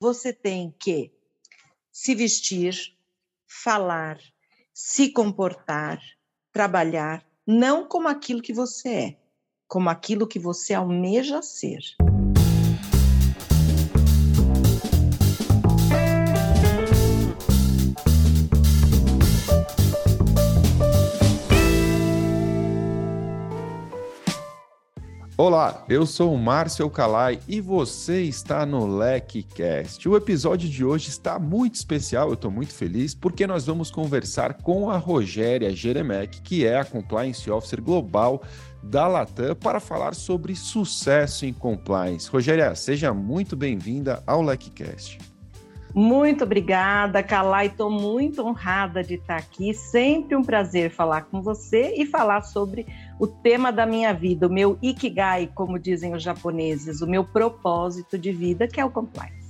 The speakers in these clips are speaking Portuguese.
você tem que se vestir, falar, se comportar, trabalhar, não como aquilo que você é, como aquilo que você almeja ser. Olá, eu sou o Márcio Calai e você está no LecCast. O episódio de hoje está muito especial, eu estou muito feliz, porque nós vamos conversar com a Rogéria Jeremec, que é a Compliance Officer Global da Latam, para falar sobre sucesso em compliance. Rogéria, seja muito bem-vinda ao LecCast. Muito obrigada, Kalai. Estou muito honrada de estar aqui. Sempre um prazer falar com você e falar sobre o tema da minha vida, o meu ikigai, como dizem os japoneses, o meu propósito de vida, que é o compliance.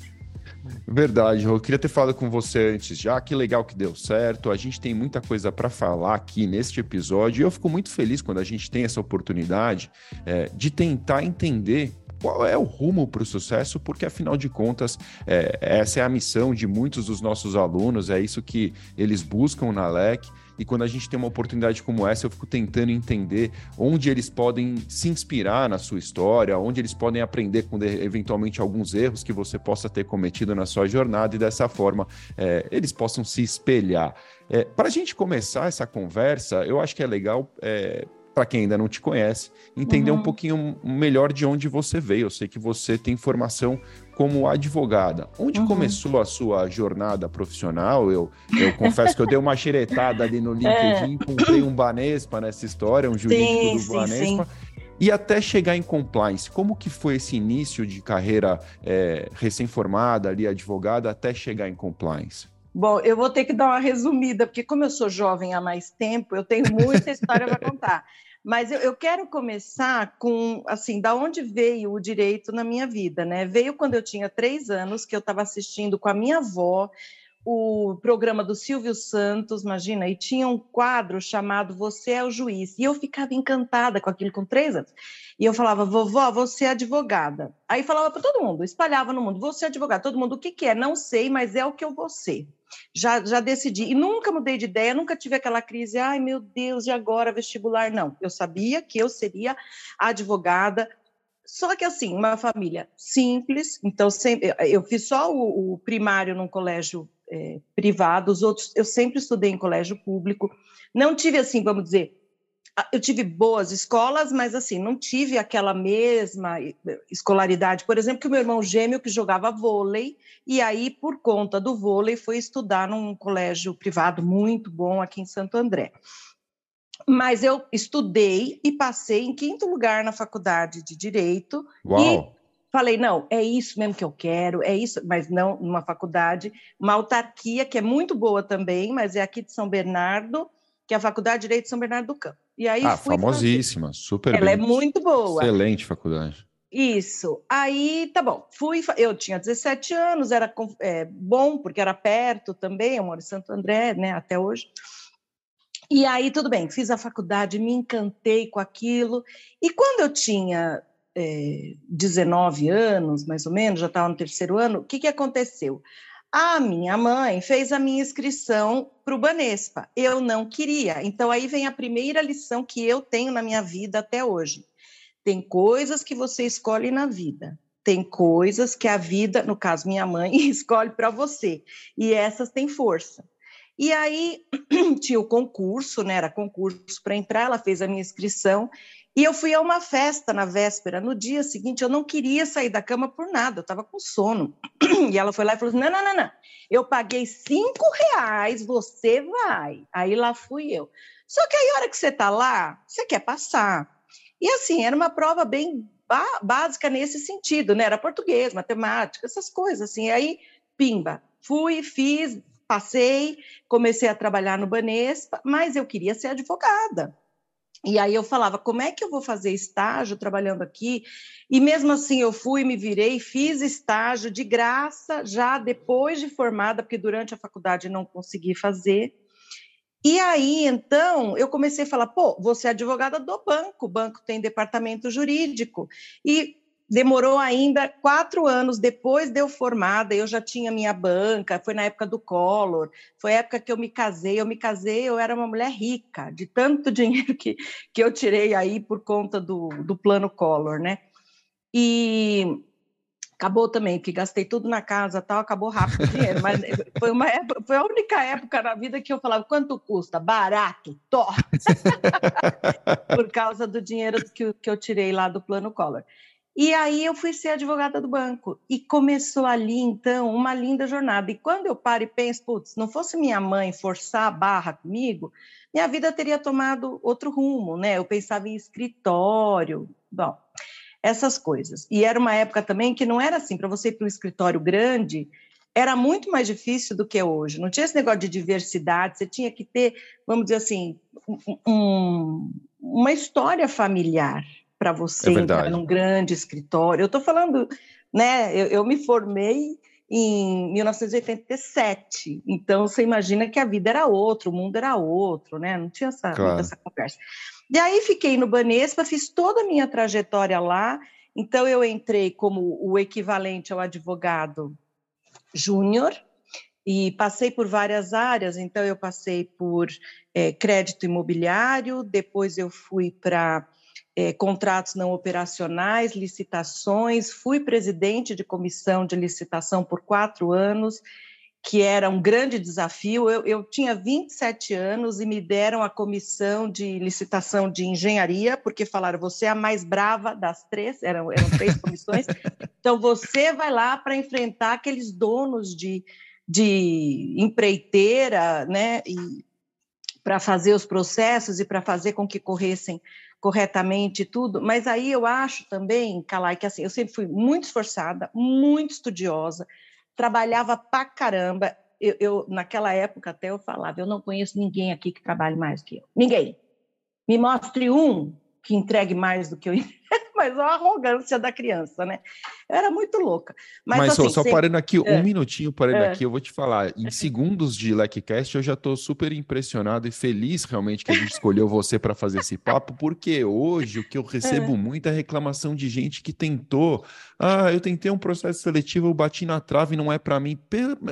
Verdade, eu queria ter falado com você antes já. Que legal que deu certo. A gente tem muita coisa para falar aqui neste episódio e eu fico muito feliz quando a gente tem essa oportunidade é, de tentar entender qual é o rumo para o sucesso, porque afinal de contas, é, essa é a missão de muitos dos nossos alunos, é isso que eles buscam na LEC. E quando a gente tem uma oportunidade como essa, eu fico tentando entender onde eles podem se inspirar na sua história, onde eles podem aprender com eventualmente alguns erros que você possa ter cometido na sua jornada e dessa forma é, eles possam se espelhar. É, para a gente começar essa conversa, eu acho que é legal é, para quem ainda não te conhece, entender uhum. um pouquinho melhor de onde você veio. Eu sei que você tem formação como advogada. Onde uhum. começou a sua jornada profissional? Eu, eu confesso que eu dei uma xeretada ali no LinkedIn, é. encontrei um Banespa nessa história, um jurídico sim, do sim, Banespa. Sim. E até chegar em compliance, como que foi esse início de carreira é, recém-formada ali, advogada, até chegar em compliance? Bom, eu vou ter que dar uma resumida, porque como eu sou jovem há mais tempo, eu tenho muita história para contar. Mas eu, eu, quero começar com, assim, da onde veio o direito na minha vida, né? Veio quando eu tinha três anos, que eu estava assistindo com a minha avó o programa do Silvio Santos, imagina, e tinha um quadro chamado Você é o Juiz. E eu ficava encantada com aquilo com três anos. E eu falava, vovó, você é advogada. Aí falava para todo mundo, espalhava no mundo, você é advogada. Todo mundo, o que, que é? Não sei, mas é o que eu vou ser já, já decidi. E nunca mudei de ideia, nunca tive aquela crise, ai meu Deus, e agora vestibular? Não, eu sabia que eu seria advogada. Só que assim, uma família simples, então sempre, eu fiz só o, o primário num colégio é, privado, os outros eu sempre estudei em colégio público. Não tive assim, vamos dizer, eu tive boas escolas, mas assim, não tive aquela mesma escolaridade. Por exemplo, que o meu irmão gêmeo que jogava vôlei, e aí, por conta do vôlei, foi estudar num colégio privado muito bom aqui em Santo André. Mas eu estudei e passei em quinto lugar na faculdade de Direito. Uau. E falei, não, é isso mesmo que eu quero, é isso, mas não numa faculdade, uma autarquia que é muito boa também, mas é aqui de São Bernardo, que é a Faculdade de Direito de São Bernardo do Campo. E aí ah, famosíssima, fazer. super Ela bem. é muito boa. Excelente faculdade. Isso. Aí, tá bom. Fui, eu tinha 17 anos, era é, bom, porque era perto também, eu moro em Santo André, né, até hoje. E aí, tudo bem, fiz a faculdade, me encantei com aquilo. E quando eu tinha é, 19 anos, mais ou menos, já estava no terceiro ano, o que, que aconteceu? A minha mãe fez a minha inscrição para o Banespa. Eu não queria. Então, aí vem a primeira lição que eu tenho na minha vida até hoje. Tem coisas que você escolhe na vida. Tem coisas que a vida, no caso minha mãe, escolhe para você. E essas têm força. E aí tinha o concurso, né? Era concurso para entrar, ela fez a minha inscrição e eu fui a uma festa na véspera. No dia seguinte, eu não queria sair da cama por nada, eu estava com sono. E ela foi lá e falou assim: não, não, não, não. Eu paguei cinco reais, você vai. Aí lá fui eu. Só que aí, a hora que você está lá, você quer passar. E assim, era uma prova bem básica nesse sentido, né? Era português, matemática, essas coisas assim. Aí, pimba, fui, fiz, passei, comecei a trabalhar no Banespa, mas eu queria ser advogada. E aí eu falava, como é que eu vou fazer estágio trabalhando aqui? E mesmo assim eu fui, me virei, fiz estágio de graça, já depois de formada, porque durante a faculdade não consegui fazer. E aí, então, eu comecei a falar, pô, você é advogada do banco, o banco tem departamento jurídico. E demorou ainda quatro anos depois de eu formada, eu já tinha minha banca, foi na época do Collor, foi a época que eu me casei, eu me casei, eu era uma mulher rica, de tanto dinheiro que, que eu tirei aí por conta do, do plano Collor, né? E acabou também, porque gastei tudo na casa tal, acabou rápido o dinheiro, mas foi, uma época, foi a única época na vida que eu falava, quanto custa? Barato, to! por causa do dinheiro que, que eu tirei lá do plano Collor. E aí eu fui ser advogada do banco. E começou ali, então, uma linda jornada. E quando eu paro e penso, putz, não fosse minha mãe forçar a barra comigo, minha vida teria tomado outro rumo, né? Eu pensava em escritório, bom, essas coisas. E era uma época também que não era assim, para você ir para um escritório grande, era muito mais difícil do que é hoje. Não tinha esse negócio de diversidade, você tinha que ter, vamos dizer assim, um, uma história familiar para você é entrar num grande escritório. Eu estou falando, né? Eu, eu, me formei em 1987, então você imagina que a vida era outra, o mundo era outro, né? Não tinha essa, claro. essa conversa. E aí fiquei no Banespa, fiz toda a minha trajetória lá. Então eu entrei como o equivalente ao advogado júnior e passei por várias áreas. Então eu passei por é, crédito imobiliário, depois eu fui para é, contratos não operacionais, licitações, fui presidente de comissão de licitação por quatro anos, que era um grande desafio. Eu, eu tinha 27 anos e me deram a comissão de licitação de engenharia, porque falaram, você é a mais brava das três, eram, eram três comissões, então você vai lá para enfrentar aqueles donos de, de empreiteira, né, e para fazer os processos e para fazer com que corressem corretamente tudo, mas aí eu acho também, Calai, que assim, eu sempre fui muito esforçada, muito estudiosa, trabalhava pra caramba. Eu, eu, naquela época até eu falava, eu não conheço ninguém aqui que trabalhe mais que eu. Ninguém. Me mostre um que entregue mais do que eu mas a arrogância da criança, né? Eu era muito louca. Mas, mas assim, só, parando aqui, é. um minutinho parando é. aqui, eu vou te falar. Em segundos de LecCast, eu já estou super impressionado e feliz realmente que a gente escolheu você para fazer esse papo, porque hoje o que eu recebo é. muita reclamação de gente que tentou. Ah, eu tentei um processo seletivo, eu bati na trave, não é para mim.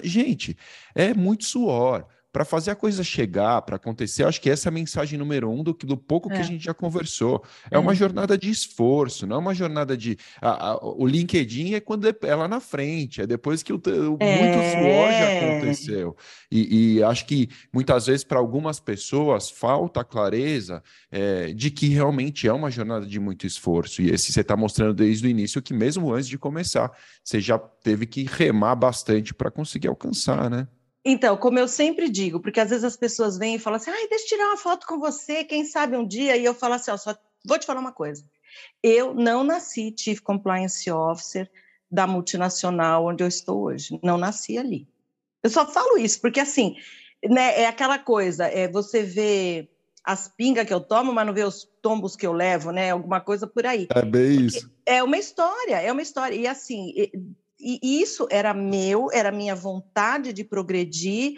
Gente, é muito suor para fazer a coisa chegar, para acontecer, acho que essa é a mensagem número um do, do pouco é. que a gente já conversou. É, é, uma jornada de esforço, não é uma jornada de. A, a, o LinkedIn é quando é, é lá na frente, é depois que o, o é. muito suor já aconteceu. E, e acho que muitas vezes, para algumas pessoas, falta a clareza é, de que realmente é uma jornada de muito esforço. E esse você está mostrando desde o início que, mesmo antes de começar, você já teve que remar bastante para conseguir alcançar, né? Então, como eu sempre digo, porque às vezes as pessoas vêm e falam assim, ai, deixa eu tirar uma foto com você, quem sabe um dia, e eu falo assim, ó, só vou te falar uma coisa. Eu não nasci Chief Compliance Officer da multinacional onde eu estou hoje. Não nasci ali. Eu só falo isso, porque assim, né, é aquela coisa, é você vê as pingas que eu tomo, mas não vê os tombos que eu levo, né? Alguma coisa por aí. É bem isso. É uma história, é uma história. E assim, e isso era meu, era minha vontade de progredir,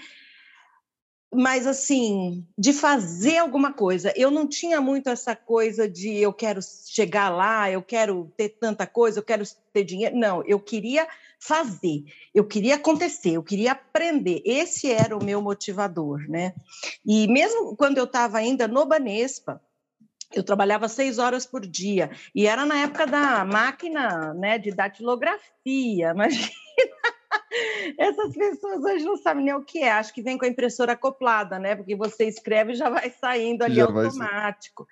mas assim, de fazer alguma coisa. Eu não tinha muito essa coisa de eu quero chegar lá, eu quero ter tanta coisa, eu quero ter dinheiro. Não, eu queria fazer, eu queria acontecer, eu queria aprender. Esse era o meu motivador, né? E mesmo quando eu estava ainda no Banespa, eu trabalhava seis horas por dia e era na época da máquina né, de datilografia, imagina. Essas pessoas hoje não sabem nem o que é, acho que vem com a impressora acoplada, né? Porque você escreve e já vai saindo ali já automático.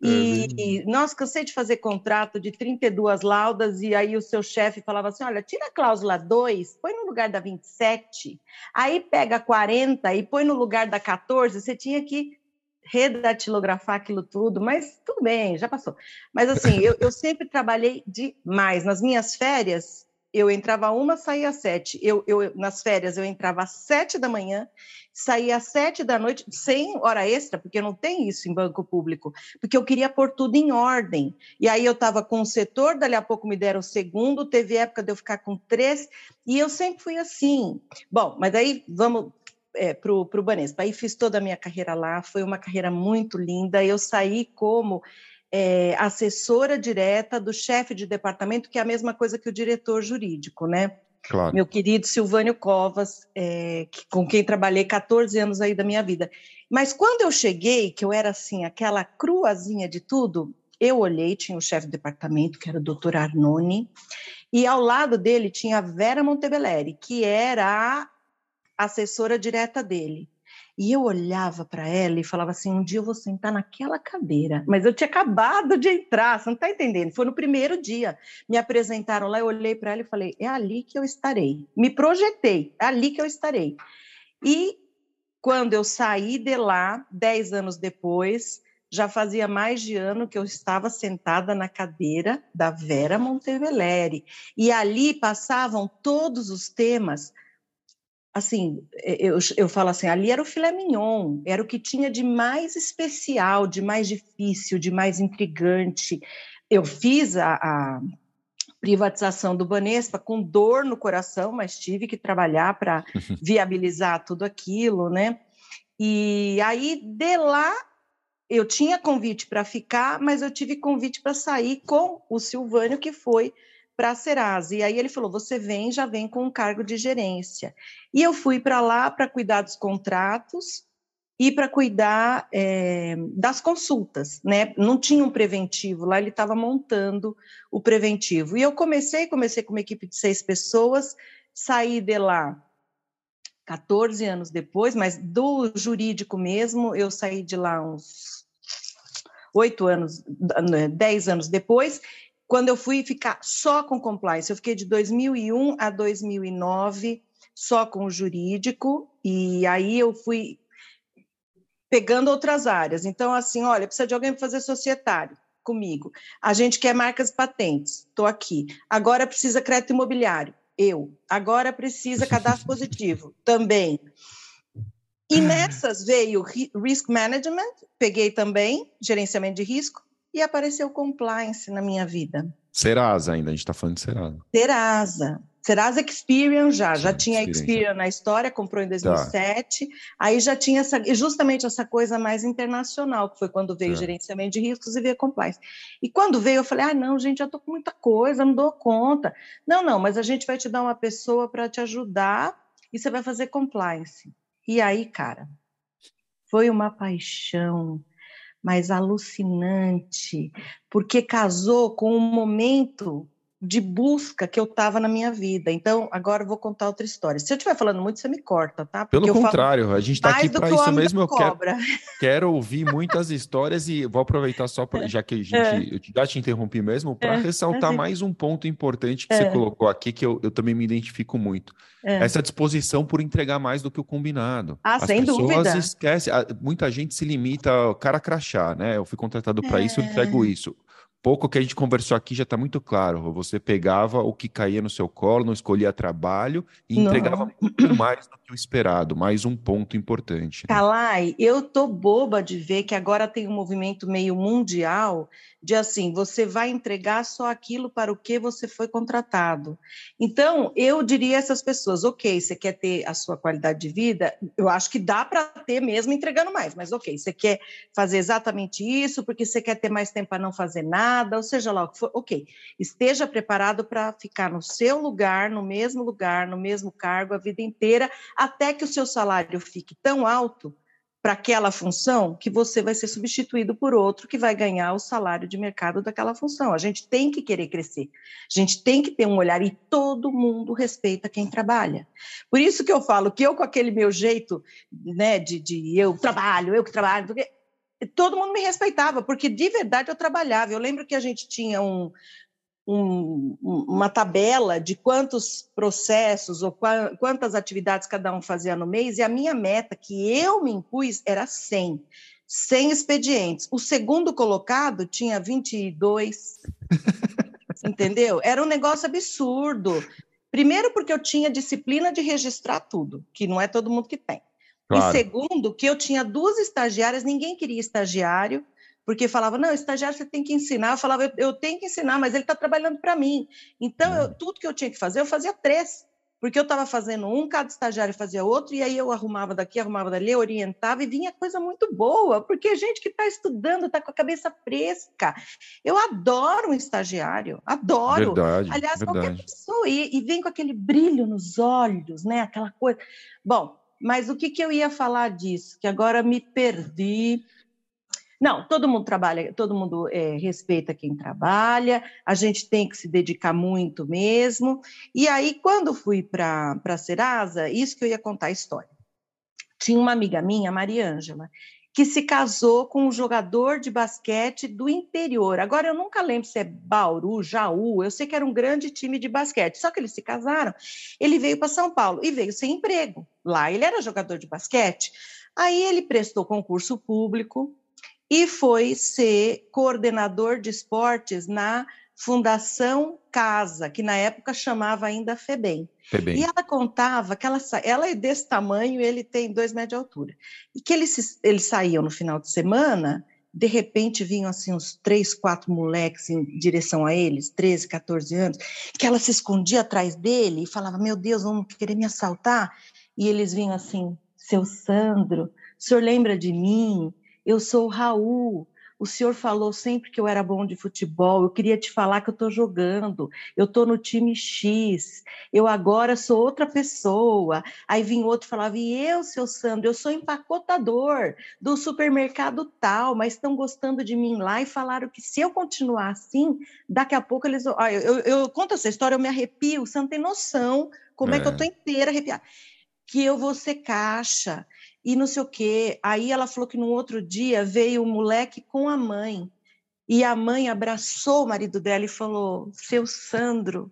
E, é nossa, cansei de fazer contrato de 32 laudas, e aí o seu chefe falava assim: olha, tira a cláusula 2, põe no lugar da 27, aí pega 40 e põe no lugar da 14. Você tinha que redatilografar aquilo tudo, mas tudo bem, já passou. Mas assim, eu, eu sempre trabalhei demais. Nas minhas férias, eu entrava uma, saía às sete. Eu, eu, nas férias, eu entrava às sete da manhã, saía às sete da noite, sem hora extra, porque não tem isso em banco público, porque eu queria pôr tudo em ordem. E aí eu estava com o setor, dali a pouco me deram o segundo, teve época de eu ficar com três, e eu sempre fui assim. Bom, mas aí vamos é, para o Banespa. Aí fiz toda a minha carreira lá, foi uma carreira muito linda. Eu saí como é, assessora direta do chefe de departamento, que é a mesma coisa que o diretor jurídico, né? Claro. Meu querido Silvânio Covas, é, que, com quem trabalhei 14 anos aí da minha vida. Mas quando eu cheguei, que eu era assim, aquela cruazinha de tudo, eu olhei, tinha o chefe de departamento, que era o doutor Arnone, e ao lado dele tinha a Vera Montebelleri, que era a assessora direta dele. E eu olhava para ela e falava assim: um dia eu vou sentar naquela cadeira. Mas eu tinha acabado de entrar, você não está entendendo? Foi no primeiro dia. Me apresentaram lá, eu olhei para ela e falei: é ali que eu estarei. Me projetei, é ali que eu estarei. E quando eu saí de lá, dez anos depois, já fazia mais de ano que eu estava sentada na cadeira da Vera Monteveleri. E ali passavam todos os temas assim, eu, eu falo assim, ali era o filé mignon, era o que tinha de mais especial, de mais difícil, de mais intrigante. Eu fiz a, a privatização do Banespa com dor no coração, mas tive que trabalhar para viabilizar tudo aquilo, né? E aí, de lá, eu tinha convite para ficar, mas eu tive convite para sair com o Silvânio, que foi para a Serasa. E aí ele falou: você vem, já vem com um cargo de gerência. E eu fui para lá para cuidar dos contratos e para cuidar é, das consultas, né? Não tinha um preventivo lá, ele estava montando o preventivo. E eu comecei, comecei com uma equipe de seis pessoas, saí de lá 14 anos depois, mas do jurídico mesmo, eu saí de lá uns oito anos, dez anos depois, quando eu fui ficar só com compliance. Eu fiquei de 2001 a 2009 só com o jurídico, e aí eu fui pegando outras áreas. Então, assim, olha, precisa de alguém para fazer societário comigo. A gente quer marcas e patentes, estou aqui. Agora precisa crédito imobiliário, eu. Agora precisa cadastro positivo, também. E nessas veio risk management, peguei também, gerenciamento de risco, e apareceu compliance na minha vida. Serasa ainda, a gente está falando de Serasa. Serasa. Serasa Experian já, já tinha Experian na história, comprou em 2007, tá. aí já tinha essa, justamente essa coisa mais internacional, que foi quando veio o gerenciamento de riscos e veio compliance. E quando veio, eu falei, ah, não, gente, já estou com muita coisa, não dou conta. Não, não, mas a gente vai te dar uma pessoa para te ajudar e você vai fazer compliance. E aí, cara, foi uma paixão, mas alucinante, porque casou com um momento de busca que eu estava na minha vida. Então, agora eu vou contar outra história. Se eu estiver falando muito, você me corta, tá? Porque Pelo contrário, a gente está aqui para isso mesmo. Eu quero, quero, ouvir muitas histórias e vou aproveitar só, pra, já que a gente, é. eu já te interrompi mesmo, para é. ressaltar é. mais um ponto importante que você é. colocou aqui, que eu, eu também me identifico muito. É. Essa disposição por entregar mais do que o combinado. Ah, As sem pessoas dúvida. esquecem, muita gente se limita, cara crachá, né? Eu fui contratado para isso, eu entrego é. isso pouco que a gente conversou aqui já está muito claro. Você pegava o que caía no seu colo, não escolhia trabalho e entregava não. muito mais do que o esperado. Mais um ponto importante. Né? Kalai, eu tô boba de ver que agora tem um movimento meio mundial de assim, você vai entregar só aquilo para o que você foi contratado. Então, eu diria a essas pessoas, ok, você quer ter a sua qualidade de vida, eu acho que dá para ter mesmo entregando mais, mas ok, você quer fazer exatamente isso porque você quer ter mais tempo para não fazer nada, ou seja lá o que for, ok, esteja preparado para ficar no seu lugar, no mesmo lugar, no mesmo cargo a vida inteira, até que o seu salário fique tão alto para aquela função que você vai ser substituído por outro que vai ganhar o salário de mercado daquela função. A gente tem que querer crescer, a gente tem que ter um olhar e todo mundo respeita quem trabalha. Por isso que eu falo que eu, com aquele meu jeito né, de, de eu trabalho, eu que trabalho, todo mundo me respeitava, porque de verdade eu trabalhava. Eu lembro que a gente tinha um, um, uma tabela de quantos processos ou quantas atividades cada um fazia no mês, e a minha meta, que eu me impus, era 100. 100 expedientes. O segundo colocado tinha 22. entendeu? Era um negócio absurdo. Primeiro, porque eu tinha disciplina de registrar tudo, que não é todo mundo que tem. Claro. E segundo, que eu tinha duas estagiárias, ninguém queria estagiário, porque falava, não, estagiário você tem que ensinar. Eu falava, eu, eu tenho que ensinar, mas ele está trabalhando para mim. Então, eu, uhum. tudo que eu tinha que fazer, eu fazia três. porque eu estava fazendo um, cada estagiário fazia outro, e aí eu arrumava daqui, arrumava dali, orientava, e vinha coisa muito boa, porque gente que está estudando, está com a cabeça fresca. Eu adoro um estagiário, adoro. Verdade, Aliás, verdade. qualquer pessoa, e, e, vem com aquele brilho nos olhos, né? Aquela coisa. Bom, mas o que, que eu ia falar disso? Que agora me perdi. Não, todo mundo trabalha, todo mundo é, respeita quem trabalha, a gente tem que se dedicar muito mesmo. E aí, quando fui para a Serasa, isso que eu ia contar a história. Tinha uma amiga minha, Maria Ângela, que se casou com um jogador de basquete do interior. Agora, eu nunca lembro se é Bauru, Jaú, eu sei que era um grande time de basquete. Só que eles se casaram, ele veio para São Paulo e veio sem emprego. Lá ele era jogador de basquete. Aí ele prestou concurso público, e foi ser coordenador de esportes na Fundação Casa, que na época chamava ainda FEBEM. FEBEM. E ela contava que ela, ela é desse tamanho, ele tem dois metros de altura. E que eles, eles saíam no final de semana, de repente vinham assim uns três, quatro moleques em direção a eles, 13, 14 anos, que ela se escondia atrás dele e falava: Meu Deus, vão querer me assaltar. E eles vinham assim: Seu Sandro, o senhor lembra de mim? Eu sou o Raul. O senhor falou sempre que eu era bom de futebol. Eu queria te falar que eu estou jogando. Eu estou no time X. Eu agora sou outra pessoa. Aí vinha outro e falava: E eu, seu Sandro, eu sou empacotador do supermercado tal, mas estão gostando de mim lá e falaram que se eu continuar assim, daqui a pouco eles. Ah, eu, eu, eu conto essa história, eu me arrepio. Você não tem noção como é, é que eu estou inteira arrepiada. Que eu vou ser caixa e não sei o quê. Aí ela falou que no outro dia veio o moleque com a mãe. E a mãe abraçou o marido dela e falou: Seu Sandro,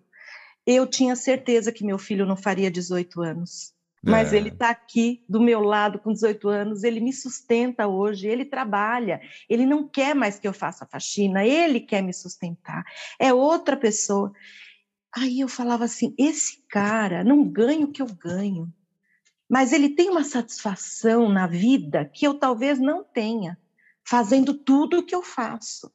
eu tinha certeza que meu filho não faria 18 anos. Mas é. ele está aqui do meu lado com 18 anos, ele me sustenta hoje, ele trabalha, ele não quer mais que eu faça faxina, ele quer me sustentar, é outra pessoa. Aí eu falava assim: esse cara não ganha o que eu ganho, mas ele tem uma satisfação na vida que eu talvez não tenha, fazendo tudo o que eu faço.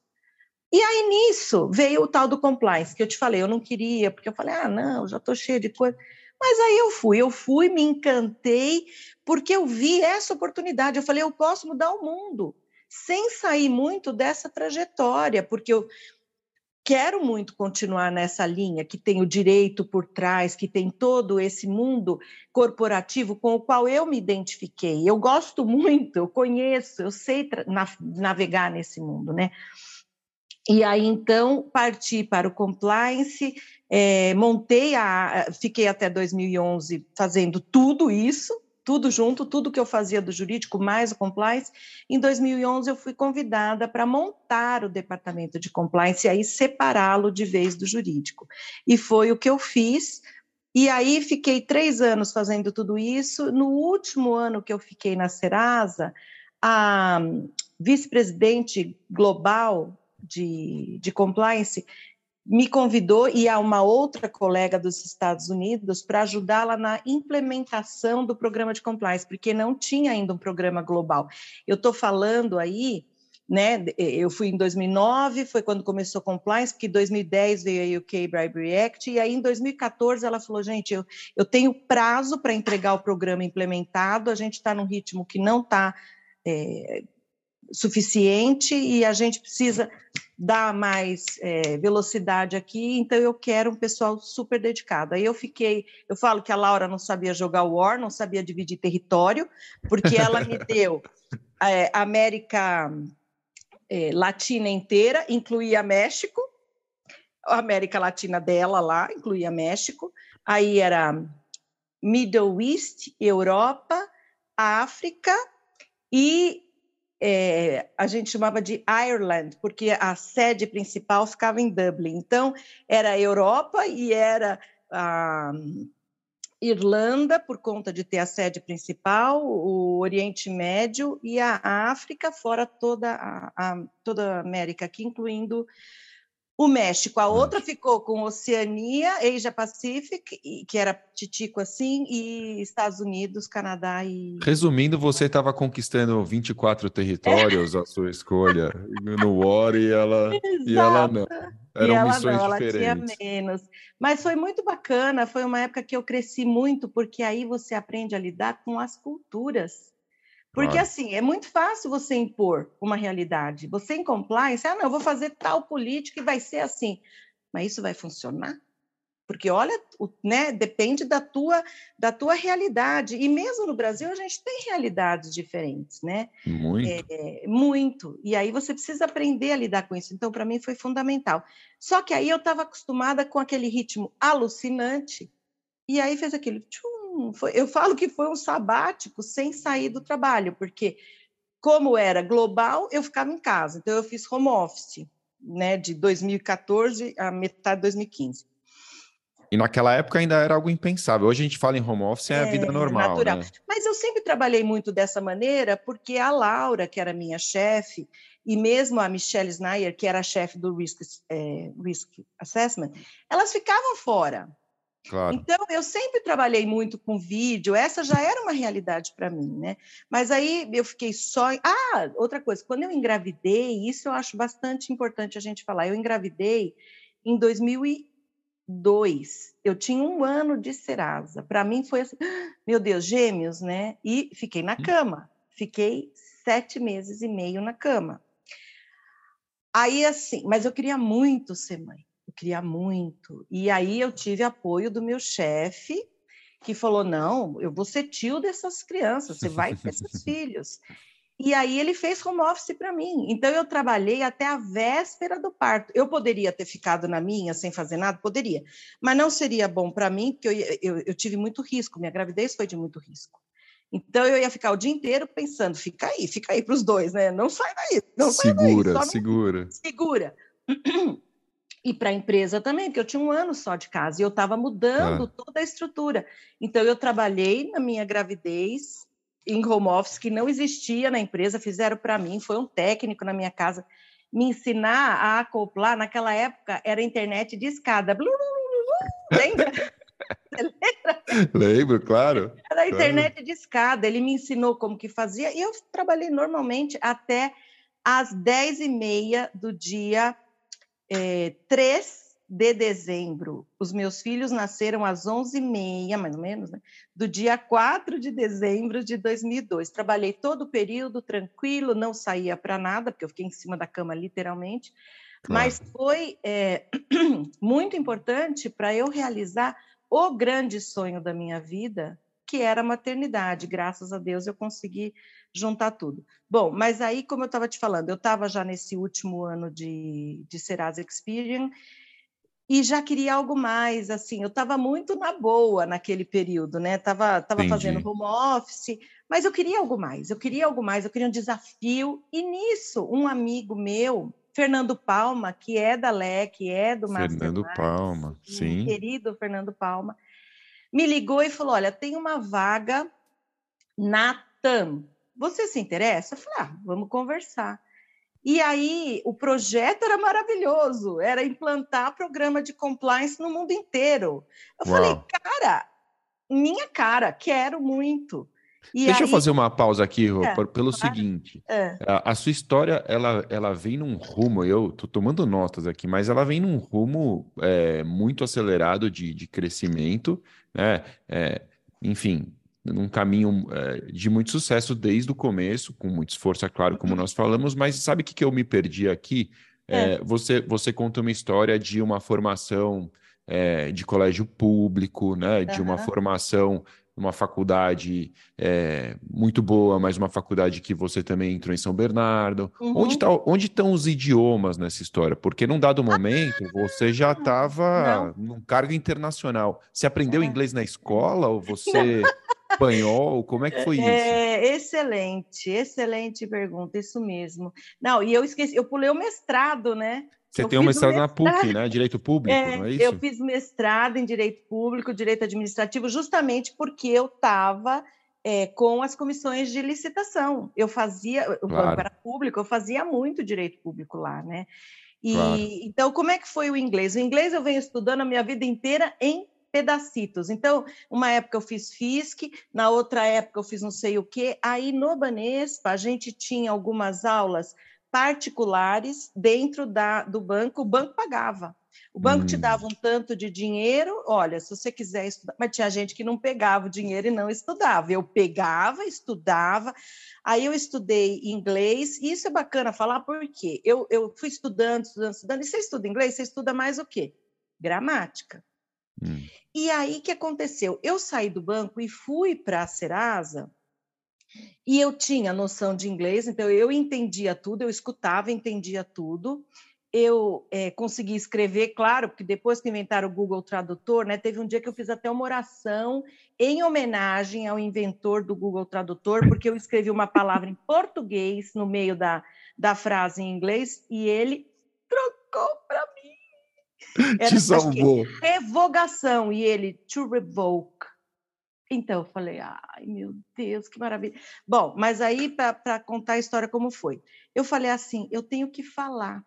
E aí nisso veio o tal do compliance, que eu te falei, eu não queria, porque eu falei, ah, não, já estou cheia de coisa. Mas aí eu fui, eu fui, me encantei, porque eu vi essa oportunidade. Eu falei, eu posso mudar o mundo, sem sair muito dessa trajetória, porque eu, quero muito continuar nessa linha, que tem o direito por trás, que tem todo esse mundo corporativo com o qual eu me identifiquei. Eu gosto muito, eu conheço, eu sei navegar nesse mundo, né? E aí, então, parti para o compliance, é, montei a. Fiquei até 2011 fazendo tudo isso, tudo junto, tudo que eu fazia do jurídico, mais o compliance. Em 2011, eu fui convidada para montar o departamento de compliance e aí separá-lo de vez do jurídico. E foi o que eu fiz. E aí fiquei três anos fazendo tudo isso. No último ano que eu fiquei na Serasa, a vice-presidente global de, de compliance me convidou e a uma outra colega dos Estados Unidos para ajudá-la na implementação do programa de compliance, porque não tinha ainda um programa global. Eu estou falando aí, né? Eu fui em 2009, foi quando começou compliance, porque em 2010 veio a UK Bribery Act, e aí em 2014 ela falou: gente, eu, eu tenho prazo para entregar o programa implementado, a gente está num ritmo que não está. É, suficiente e a gente precisa dar mais é, velocidade aqui, então eu quero um pessoal super dedicado. Aí eu fiquei, eu falo que a Laura não sabia jogar War, não sabia dividir território, porque ela me deu é, América é, Latina inteira, incluía México, a América Latina dela lá, incluía México, aí era Middle East, Europa, África e é, a gente chamava de Ireland, porque a sede principal ficava em Dublin. Então, era a Europa e era a Irlanda, por conta de ter a sede principal, o Oriente Médio e a África, fora toda a, a toda a América, aqui, incluindo o México, a outra ficou com Oceania, Asia Pacific, que era titico assim, e Estados Unidos, Canadá e. Resumindo, você estava conquistando 24 territórios, é. a sua escolha, no War, e ela, e ela não. Eram e ela missões não, ela diferentes. tinha menos. Mas foi muito bacana, foi uma época que eu cresci muito, porque aí você aprende a lidar com as culturas. Porque Claro. assim, é muito fácil você impor uma realidade. Você em compliance, ah, não, eu vou fazer tal política e vai ser assim. Mas isso vai funcionar? Porque olha, né, depende da tua da tua realidade. E mesmo no Brasil a gente tem realidades diferentes, né? Muito. É, muito. E aí você precisa aprender a lidar com isso. Então, para mim, foi fundamental. Só que aí eu estava acostumada com aquele ritmo alucinante, e aí fez aquele tchum. Foi, eu falo que foi um sabático sem sair do trabalho, porque, como era global, eu ficava em casa. Então, eu fiz home office, né, de 2014 a metade de 2015. E naquela época ainda era algo impensável. Hoje a gente fala em home office, é, a vida É, normal, natural. né? Mas eu sempre trabalhei muito dessa maneira, porque a Laura, que era minha chefe, e mesmo a Michelle Snyder, que era a chefe do Risk, eh, Risk Assessment, elas ficavam fora. Claro. Então, eu sempre trabalhei muito com vídeo, essa já era uma realidade para mim, né? Mas aí eu fiquei só. Ah, outra coisa, quando eu engravidei, isso eu acho bastante importante a gente falar. Eu engravidei em 2002. Eu tinha um ano de Serasa. Para mim foi assim, meu Deus, gêmeos, né? E fiquei na cama. Fiquei sete meses e meio na cama. Aí, assim, mas eu queria muito ser mãe. Queria muito. E aí eu tive apoio do meu chefe, que falou: não, eu vou ser tio dessas crianças, você vai ter esses filhos. E aí ele fez home office para mim. Então eu trabalhei até a véspera do parto. Eu poderia ter ficado na minha sem fazer nada? Poderia. Mas não seria bom para mim, porque eu, eu, eu tive muito risco. Minha gravidez foi de muito risco. Então eu ia ficar o dia inteiro pensando, fica aí, fica aí para os dois, né? Não sai daí, não segura, sai daí, segura. Segura. E para a empresa também, porque eu tinha um ano só de casa e eu estava mudando ah. toda a estrutura. Então eu trabalhei na minha gravidez em home office que não existia na empresa, fizeram para mim, foi um técnico na minha casa me ensinar a acoplar. Naquela época era internet de escada. Lembra? Lembro, claro. Era a internet claro. de escada. Ele me ensinou como que fazia e eu trabalhei normalmente até às 10 e meia do dia é, 3 de dezembro. Os meus filhos nasceram às 11 e meia, mais ou menos, né? do dia 4 de dezembro de 2002. Trabalhei todo o período tranquilo, não saía para nada, porque eu fiquei em cima da cama literalmente, claro. mas foi é, muito importante para eu realizar o grande sonho da minha vida, que era a maternidade. Graças a Deus eu consegui juntar tudo. Bom, mas aí, como eu estava te falando, eu estava já nesse último ano de, de Serasa Experience e já queria algo mais, assim, eu estava muito na boa naquele período, né? Tava, tava fazendo home office, mas eu queria algo mais, eu queria algo mais, eu queria um desafio, e nisso, um amigo meu, Fernando Palma, que é da LE, que é do Fernando Palma, sim. Querido Fernando Palma, me ligou e falou: olha, tem uma vaga na TAM. Você se interessa? Eu falei, ah, vamos conversar. E aí, o projeto era maravilhoso, era implantar programa de compliance no mundo inteiro. Eu Uau. falei, cara, minha cara, quero muito. E Deixa aí... eu fazer uma pausa aqui, Rô, é, pelo claro. seguinte. É. A, a, sua história, ela, ela vem num rumo, eu tô tomando notas aqui, mas ela vem num rumo é, muito acelerado de, de crescimento, né? enfim, num caminho é, de muito sucesso desde o começo, com muito esforço, é claro, como nós falamos, mas sabe o que, que eu me perdi aqui? É, você, você conta uma história de uma formação é, de colégio público, né? De uma formação numa faculdade é, muito boa, mas uma faculdade que você também entrou em São Bernardo. Uhum. Onde, tá, onde estão os idiomas nessa história? Porque num dado momento você já estava num cargo internacional. Você aprendeu é. inglês na escola ou você espanhol? Como é que foi isso? É, excelente, excelente pergunta, isso mesmo. Não, e eu esqueci, eu pulei o mestrado, né? Você eu tem um mestrado, na PUC, né? Direito Público, é, não é isso? Eu fiz mestrado em Direito Público, Direito Administrativo, justamente porque eu estava é, com as comissões de licitação. Eu fazia, claro. para público, eu fazia muito Direito Público lá, né? E, claro. Então, como é que foi o inglês? O inglês eu venho estudando a minha vida inteira em pedacitos. Então, uma época eu fiz FISC, na outra época eu fiz não sei o quê. Aí no Banespa a gente tinha algumas aulas particulares dentro da, do banco, o banco pagava. O banco hum. te dava um tanto de dinheiro, olha, se você quiser estudar, mas tinha gente que não pegava o dinheiro e não estudava. Eu pegava, estudava, aí eu estudei inglês, e isso é bacana falar porque eu, eu fui estudando, estudando, estudando, e você estuda inglês, você estuda mais o quê? Gramática. Hum. E aí que aconteceu? Eu saí do banco e fui para a Serasa, e eu tinha noção de inglês, então eu entendia tudo, eu escutava, entendia tudo eu é, consegui escrever, claro, porque depois que inventaram o Google Tradutor, né, teve um dia que eu fiz até uma oração em homenagem ao inventor do Google Tradutor, porque eu escrevi uma palavra em português no meio da, da frase em inglês e ele trocou para mim. Era, Te salvou. revogação, e ele, to revoke. Então, eu falei, ai, meu Deus, que maravilha. Bom, mas aí, para contar a história como foi, eu falei assim, eu tenho que falar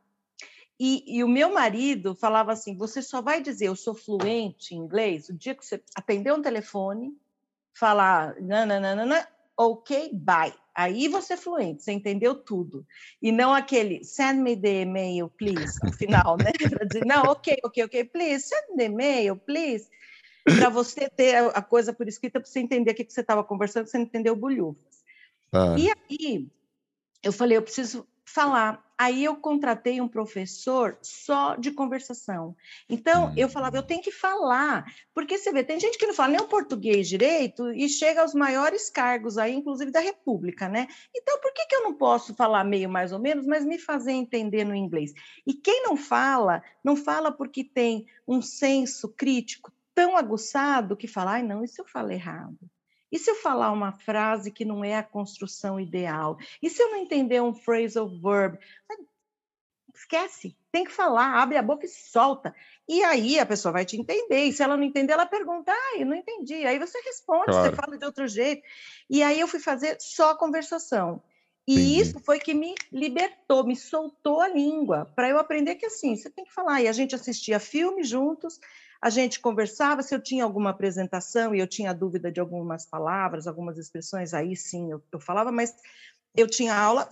e, e, o meu marido falava assim: você só vai dizer eu sou fluente em inglês o dia que você atender um telefone, falar nananana, ok, bye. Aí você é fluente, você entendeu tudo. E não aquele send me the email, please, no final, né? Dizer, não, ok, ok, ok, please, send the email, please. Para você ter a coisa por escrita, para você entender o que você estava conversando, você entendeu bolhufas. Ah. E aí, eu falei, eu preciso falar. Aí eu contratei um professor só de conversação. Então, eu falava, eu tenho que falar, porque você vê, tem gente que não fala nem o português direito e chega aos maiores cargos aí, inclusive da República, né? Então, por que, que eu não posso falar meio mais ou menos, mas me fazer entender no inglês? E quem não fala, não fala porque tem um senso crítico tão aguçado que fala, ai, não, isso eu falo errado. E se eu falar uma frase que não é a construção ideal? E se eu não entender um phrasal verb? Esquece, tem que falar, abre a boca e solta. E aí a pessoa vai te entender. E se ela não entender, ela pergunta: ah, eu não entendi. Aí você responde, claro. você fala de outro jeito. E aí eu fui fazer só conversação. E Entendi. isso foi que me libertou, me soltou a língua, para eu aprender que assim, você tem que falar. E a gente assistia filme juntos, a gente conversava, se eu tinha alguma apresentação e eu tinha dúvida de algumas palavras, algumas expressões, aí sim eu, eu falava, mas eu tinha aula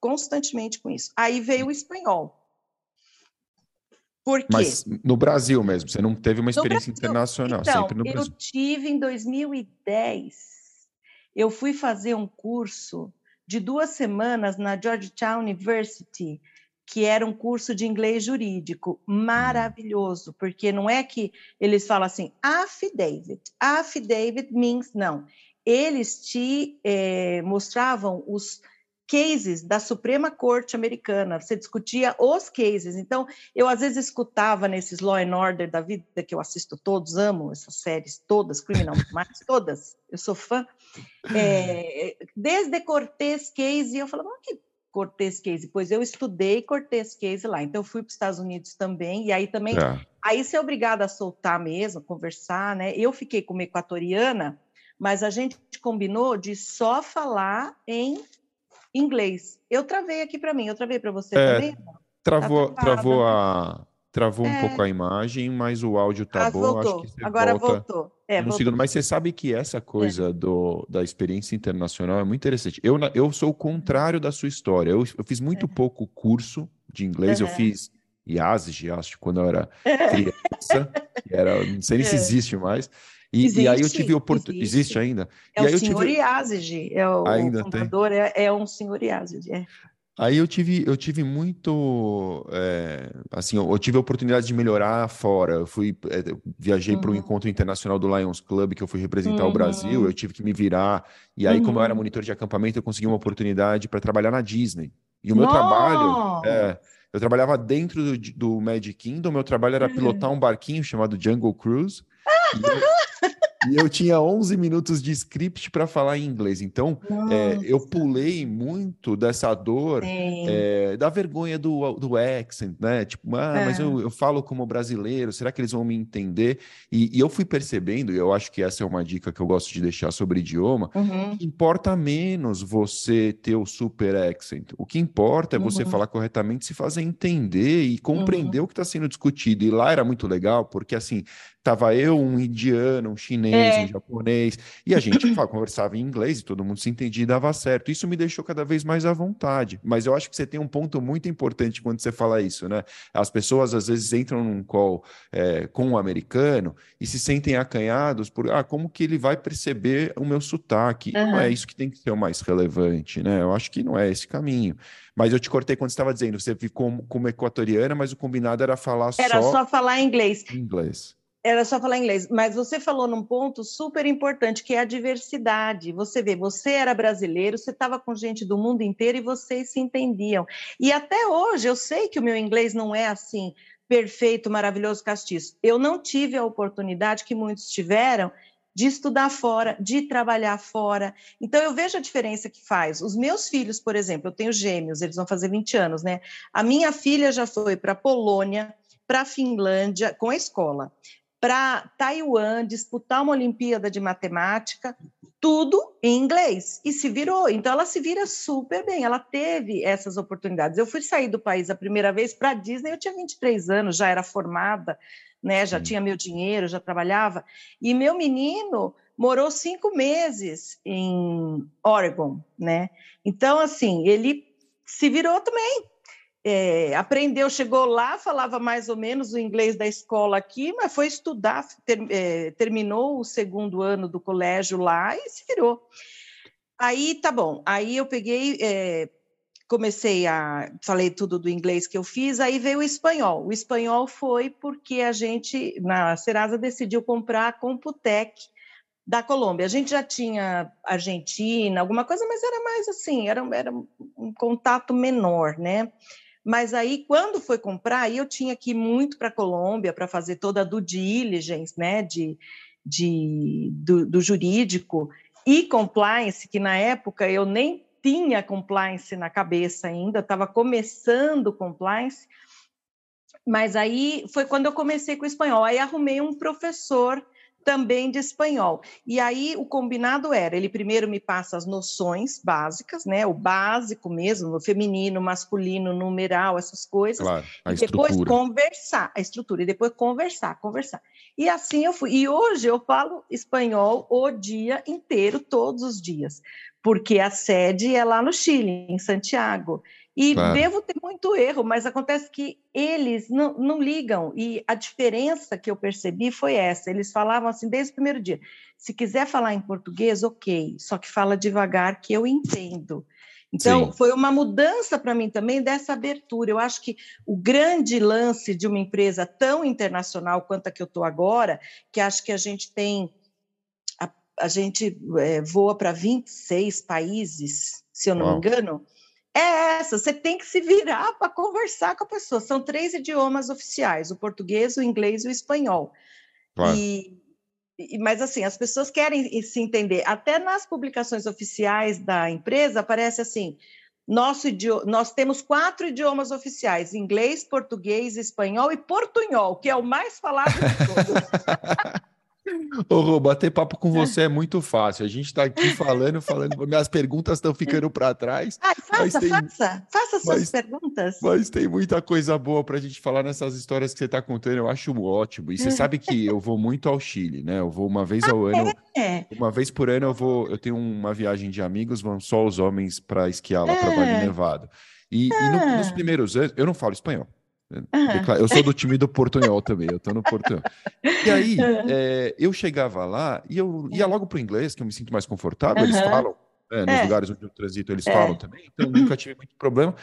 constantemente com isso. Aí veio o espanhol. Por quê? Mas no Brasil mesmo, você não teve uma experiência internacional, então, sempre no Brasil. Eu tive em 2010, eu fui fazer um curso de duas semanas na Georgetown University, que era um curso de inglês jurídico maravilhoso, porque não é que eles falam assim, affidavit, affidavit means, não. Eles te é, mostravam os cases da Suprema Corte Americana, você discutia os cases. Então, eu às vezes escutava nesses Law and Order da vida, que eu assisto todos, amo essas séries todas, Criminal Minds, todas, eu sou fã, é, desde Cortez Case, e eu falava, oh, que Cortez Case, pois eu estudei Cortez Case lá, então fui para os Estados Unidos também, e aí também, é. aí você é obrigada a soltar mesmo, conversar, né? Eu fiquei com uma equatoriana, mas a gente combinou de só falar em inglês. Eu travei aqui para mim, eu travei para você é, também? Travou, tá travou a, Travou é. um pouco a imagem, mas o áudio tá ah, bom. Voltou. Agora volta voltou. É, no segundo. Mas você sabe que essa coisa é. do, da experiência internacional é muito interessante. Eu, eu sou o contrário da sua história. Eu, eu fiz muito é. pouco curso de inglês. Eu fiz IASG, acho, quando eu era criança. era, não sei nem se é. existe mais. E, existe, e aí eu tive oportunidade. Existe. existe. ainda? É e o senhor tive... É o, ainda o computador é, é um senhor IASG. É. Aí eu tive, eu tive muito, é, assim, eu, eu, tive a oportunidade de melhorar fora. Eu fui, é, viajei uhum. para um encontro internacional do Lions Club que eu fui representar uhum. o Brasil. Eu tive que me virar. E aí, uhum. como eu era uhum. monitor de acampamento, eu consegui uma oportunidade para trabalhar na Disney. E o meu trabalho, é, eu trabalhava dentro do, do Magic Kingdom. Meu trabalho era pilotar um barquinho chamado Jungle Cruise. e eu tinha 11 minutos de script para falar em inglês. Então, é, eu pulei muito dessa dor, é, da vergonha do, do accent, né? Tipo, ah, é. mas eu, eu falo como brasileiro, será que eles vão me entender? E, e, eu fui percebendo, e eu acho que essa é uma dica que eu gosto de deixar sobre idioma, uhum. importa menos você ter o super accent. O que importa é você uhum. falar corretamente, se fazer entender e compreender uhum. o que está sendo discutido. E lá era muito legal, porque assim, Tava eu, um indiano, um chinês, é. um japonês, e a gente conversava em inglês e todo mundo se entendia e dava certo. Isso me deixou cada vez mais à vontade. Mas eu acho que você tem um ponto muito importante quando você fala isso, né? As pessoas às vezes entram num call é, com um americano e se sentem acanhados por ah, como que ele vai perceber o meu sotaque? Uhum. Não é isso que tem que ser o mais relevante, né? Eu acho que não é esse caminho. Mas eu te cortei quando você estava dizendo, você ficou como equatoriana, mas o combinado era falar era só. Era só falar inglês. Inglês. Era só falar inglês, mas você falou num ponto super importante que é a diversidade. Você vê, você era brasileiro, você estava com gente do mundo inteiro e vocês se entendiam. E até hoje eu sei que o meu inglês não é assim perfeito, maravilhoso, castiço. Eu não tive a oportunidade que muitos tiveram de estudar fora, de trabalhar fora. Então eu vejo a diferença que faz. Os meus filhos, por exemplo, eu tenho gêmeos, eles vão fazer 20 anos, né? A minha filha já foi para a Polônia, para a Finlândia com a escola para Taiwan disputar uma Olimpíada de Matemática, tudo em inglês, e se virou. Então, ela se vira super bem, ela teve essas oportunidades. Eu fui sair do país a primeira vez para a Disney, eu tinha 23 anos, já era formada, né, já tinha meu dinheiro, já trabalhava, e meu menino morou cinco meses em Oregon, né? Então, assim, ele se virou também, é, aprendeu, chegou lá, falava mais ou menos o inglês da escola aqui, mas foi estudar, ter, é, terminou o segundo ano do colégio lá e se virou. Aí tá bom, aí eu peguei, é, comecei a. Falei tudo do inglês que eu fiz, aí veio o espanhol. O espanhol foi porque a gente, na Serasa, decidiu comprar a Computec da Colômbia. A gente já tinha Argentina, alguma coisa, mas era mais assim, era, era um contato menor, né? Mas aí, quando foi comprar, aí eu tinha que ir muito para a Colômbia para fazer toda a due diligence, né, de, de, do, do jurídico e compliance, que na época eu nem tinha compliance na cabeça ainda, estava começando compliance, mas aí foi quando eu comecei com o espanhol. Aí arrumei um professor também de espanhol. E aí o combinado era, ele primeiro me passa as noções básicas, né, o básico mesmo, o feminino, masculino, numeral, essas coisas. Claro, a e depois conversar, a estrutura, e depois conversar, conversar. E assim eu fui. E hoje eu falo espanhol o dia inteiro, todos os dias, porque a sede é lá no Chile, em Santiago. E claro. devo ter muito erro, mas acontece que eles não, não ligam. E a diferença que eu percebi foi essa: eles falavam assim desde o primeiro dia. Se quiser falar em português, ok, só que fala devagar que eu entendo. Então, Sim. foi uma mudança para mim também dessa abertura. Eu acho que o grande lance de uma empresa tão internacional quanto a que eu estou agora, que acho que a gente tem. A, a gente é, voa para 26 países, se eu não Uau. me engano é essa. Você tem que se virar para conversar com a pessoa. São três idiomas oficiais: o português, o inglês e o espanhol. Claro. E, mas assim, as pessoas querem se entender. Até nas publicações oficiais da empresa aparece assim: nosso idioma, nós temos quatro idiomas oficiais: inglês, português, espanhol e portunhol, que é o mais falado de todos. Ô, Rô, bater papo com você é muito fácil. A gente está aqui falando, falando, minhas perguntas estão ficando para trás. Ah, faça, tem, faça, faça suas mas, perguntas. Mas tem muita coisa boa para a gente falar nessas histórias que você está contando, eu acho ótimo. E você sabe que eu vou muito ao Chile, né? Eu vou uma vez ao ah, ano. É? Uma vez por ano eu vou, eu tenho uma viagem de amigos, vão só os homens para esquiar lá é. para Vale Nevado. E, e no, nos ah. primeiros anos, eu não falo espanhol. Uhum. Eu sou do time do Portunhol também, eu tô no Portunhol. E aí, uhum. é, eu chegava lá e eu ia logo pro inglês, que eu me sinto mais confortável, uhum. eles falam, né, nos é. lugares onde eu transito, eles é. falam também, então nunca tive muito problema.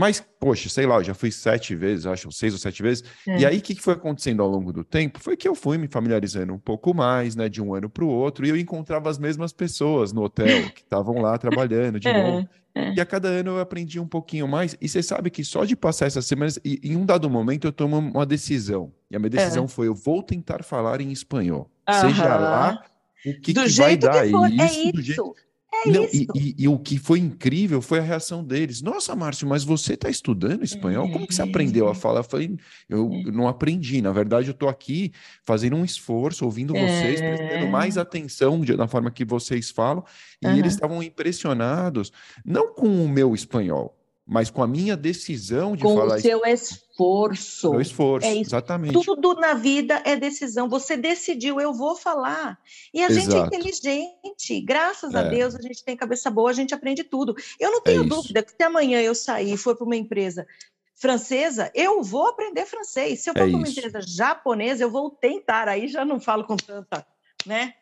Mas, poxa, sei lá, eu já fui sete vezes, acho, seis ou sete vezes. E aí, o que, foi acontecendo ao longo do tempo? Foi que eu fui me familiarizando um pouco mais, né, de um ano para o outro, e eu encontrava as mesmas pessoas no hotel que estavam lá trabalhando de é. novo. É. E a cada ano eu aprendi um pouquinho mais. E você sabe que só de passar essas semanas, e, em um dado momento eu tomo uma decisão. E a minha decisão é. foi: eu vou tentar falar em espanhol. Seja lá o que, que vai dar. Que for, isso, é isso. Jeito... É não, e, e, e, o que foi incrível foi a reação deles. Nossa, Márcio, mas você está estudando espanhol? Como que você aprendeu a falar? Eu falei, eu não aprendi. Na verdade, eu estou aqui fazendo um esforço, ouvindo vocês, prestando mais atenção na forma que vocês falam. E uhum. eles estavam impressionados, não com o meu espanhol, mas com a minha decisão de com falar. Com o seu esforço. Meu esforço, é exatamente. Tudo na vida é decisão. Você decidiu, eu vou falar. E a Exato. gente é inteligente. Graças é. a Deus, a gente tem cabeça boa, a gente aprende tudo. Eu não é tenho é dúvida que se amanhã eu sair e for para uma empresa francesa, eu vou aprender francês. Se eu for é para uma empresa japonesa, eu vou tentar. Aí já não falo com tanta né?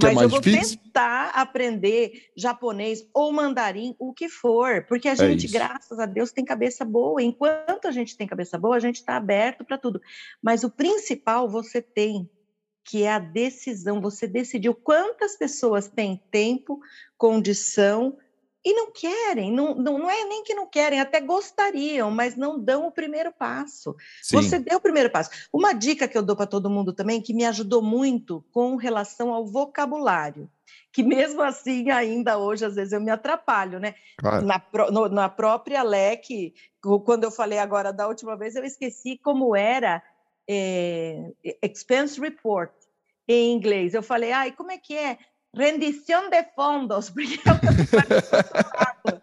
Mas é eu vou difícil? tentar aprender japonês ou mandarim, o que for, porque a é gente, é graças a Deus, tem cabeça boa. Enquanto a gente tem cabeça boa, a gente está aberto para tudo. Mas o principal você tem, que é a decisão. Você decidiu quantas pessoas têm tempo, condição e não querem, não, não, não é nem que não querem, até gostariam, mas não dão o primeiro passo. Sim. Você deu o primeiro passo. Uma dica que eu dou para todo mundo também, que me ajudou muito com relação ao vocabulário, que mesmo assim, ainda hoje, às vezes eu me atrapalho, né? Claro. Na, no, na própria LEC, quando eu falei agora da última vez, eu esqueci como era é, expense report em inglês. Eu falei, ai, como é que é? Rendição de fundos, porque eu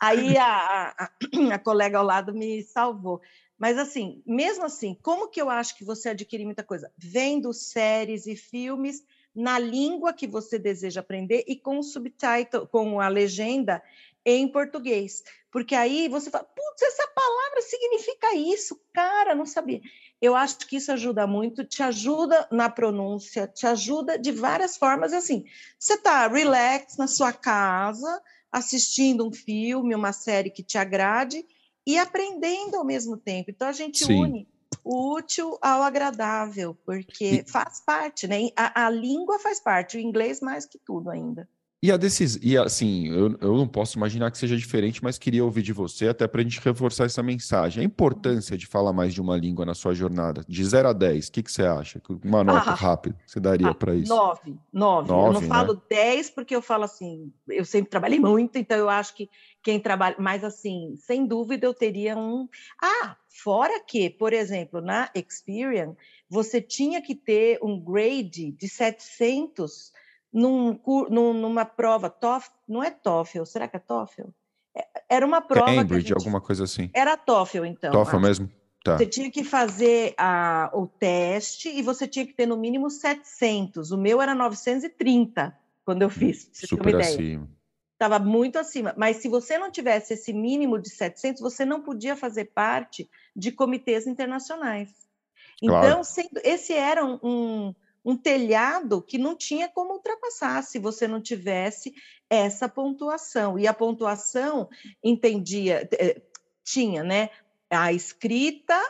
Aí a, a, a, colega ao lado me salvou. Mas, assim, mesmo assim, como que eu acho que você adquire muita coisa? Vendo séries e filmes na língua que você deseja aprender e com o subtitle, com a legenda em português. Porque aí você fala, putz, essa palavra significa isso, cara, não sabia. Eu acho que isso ajuda muito, te ajuda na pronúncia, te ajuda de várias formas. Assim, você está relax na sua casa, assistindo um filme, uma série que te agrade e aprendendo ao mesmo tempo. Então a gente Sim. une o útil ao agradável, porque faz parte, né? A, a língua faz parte, o inglês mais que tudo ainda. E a decisão, e assim, eu, eu não posso imaginar que seja diferente, mas queria ouvir de você, até para a gente reforçar essa mensagem. A importância de falar mais de uma língua na sua jornada, de 0 a 10, o que, que você acha? Uma nota ah, rápida você daria ah, para isso? 9, 9. Eu não né? falo 10 porque eu falo assim, eu sempre trabalhei muito, então eu acho que quem trabalha, mas assim, sem dúvida eu teria um. Ah, fora que, por exemplo, na Experian, você tinha que ter um grade de 700 num, numa prova, TOEFL, não é TOEFL, será que é TOEFL? É, era uma prova. Cambridge, gente... alguma coisa assim. Era TOEFL, então. TOEFL acho. mesmo? Tá. Você tinha que fazer a, o teste e você tinha que ter no mínimo 700. O meu era 930 quando eu fiz. Super acima. Estava muito acima. Mas se você não tivesse esse mínimo de 700, você não podia fazer parte de comitês internacionais. Então, claro. sendo, esse era um, um um telhado que não tinha como ultrapassar se você não tivesse essa pontuação. E a pontuação entendia, eh, tinha, né? A escrita,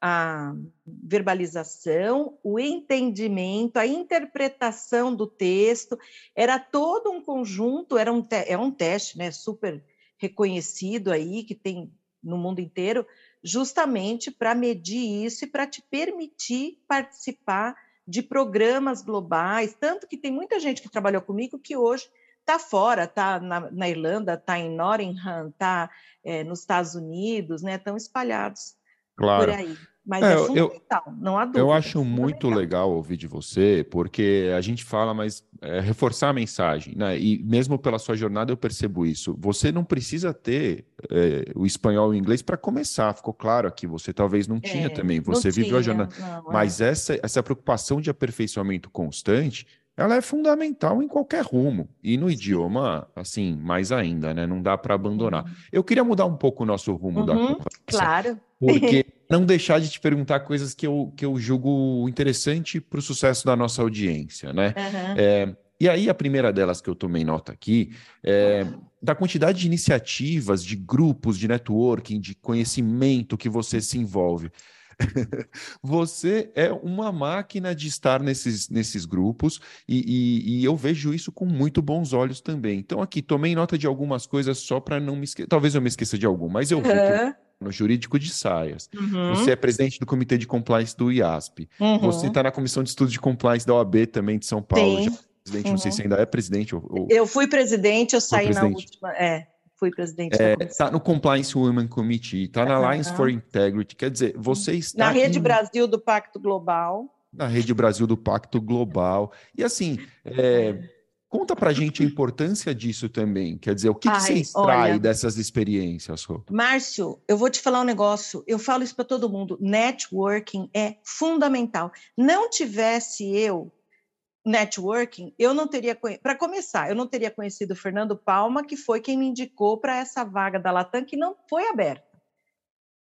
a verbalização, o entendimento, a interpretação do texto, era todo um conjunto, era um, é um teste né, super reconhecido aí, que tem no mundo inteiro, justamente para medir isso e para te permitir participar de programas globais, tanto que tem muita gente que trabalhou comigo que hoje está fora, está na, na, Irlanda, está em Nottingham, está é, nos Estados Unidos, né? Estão espalhados claro. por aí. Mas é, é fundamental, eu, não há dúvida. Eu acho é muito legal ouvir de você, porque a gente fala, mas é, reforçar a mensagem, né? E mesmo pela sua jornada eu percebo isso. Você não precisa ter é, o espanhol e o inglês para começar, ficou claro aqui. Você talvez não tinha é, também, você viveu tinha, a jornada. Não, é. mas essa, essa preocupação de aperfeiçoamento constante ela é fundamental em qualquer rumo. E no idioma, assim, mais ainda, né? Não dá para abandonar. Uhum. Eu queria mudar um pouco o nosso rumo uhum, da conversa. Claro. Porque não deixar de te perguntar coisas que eu, que eu julgo interessante para o sucesso da nossa audiência, né? Uhum. É, e aí, a primeira delas que eu tomei nota aqui é da quantidade de iniciativas, de grupos, de networking, de conhecimento que você se envolve. você é uma máquina de estar nesses, nesses grupos e, e, e, eu vejo isso com muito bons olhos também. Então, aqui, tomei nota de algumas coisas só para não me esquecer. Talvez eu me esqueça de algum, mas eu vi que no jurídico de saias. Uhum. Você é presidente do comitê de compliance do IASP. Uhum. Você está na comissão de estudo de compliance da OAB também de São Paulo. Já, presidente, uhum. não sei se uhum. ainda é presidente. Ou, eu fui presidente, eu saí na última. É, fui presidente. É, tá no Compliance Women Committee, está na Alliance for Integrity. Quer dizer, você está. Na Rede Brasil do Pacto Global. Na Rede Brasil do Pacto Global. E assim, é, Conta pra gente a importância disso também. Quer dizer, o que, Ai, que você extrai olha, dessas experiências, Rô? Márcio, eu vou te falar um negócio. Eu falo isso para todo mundo. Networking é fundamental. Não tivesse eu networking, eu não teria para começar, eu não teria conhecido o Fernando Palma, que foi quem me indicou para essa vaga da Latam que não foi aberta.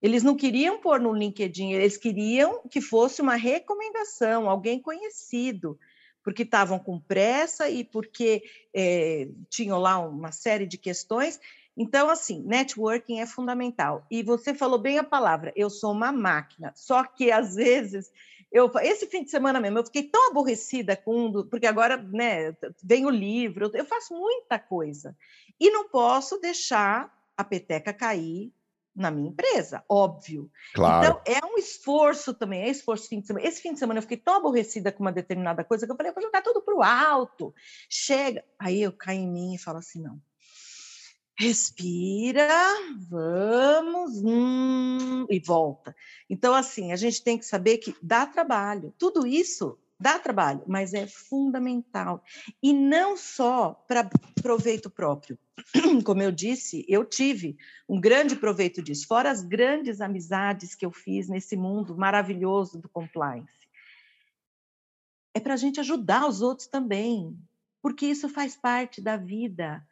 Eles não queriam pôr no LinkedIn, eles queriam que fosse uma recomendação, alguém conhecido, porque estavam com pressa e porque é, tinham lá uma série de questões. Então, assim, networking é fundamental. E você falou bem a palavra, eu sou uma máquina, só que às vezes eu, esse fim de semana mesmo, eu fiquei tão aborrecida com porque agora né, vem o livro, eu faço muita coisa. E não posso deixar a peteca cair na minha empresa, óbvio. Claro. Então, é um esforço também, é esforço fim de semana. Esse fim de semana eu fiquei tão aborrecida com uma determinada coisa que eu falei, eu vou jogar tudo para o alto. Chega. Aí eu caio em mim e falo assim: não. Respira, vamos, hum, e volta. Então, assim, a gente tem que saber que dá trabalho. Tudo isso dá trabalho, mas é fundamental. E não só para proveito próprio. Como eu disse, eu tive um grande proveito disso, fora as grandes amizades que eu fiz nesse mundo maravilhoso do compliance. É para a gente ajudar os outros também, porque isso faz parte da vida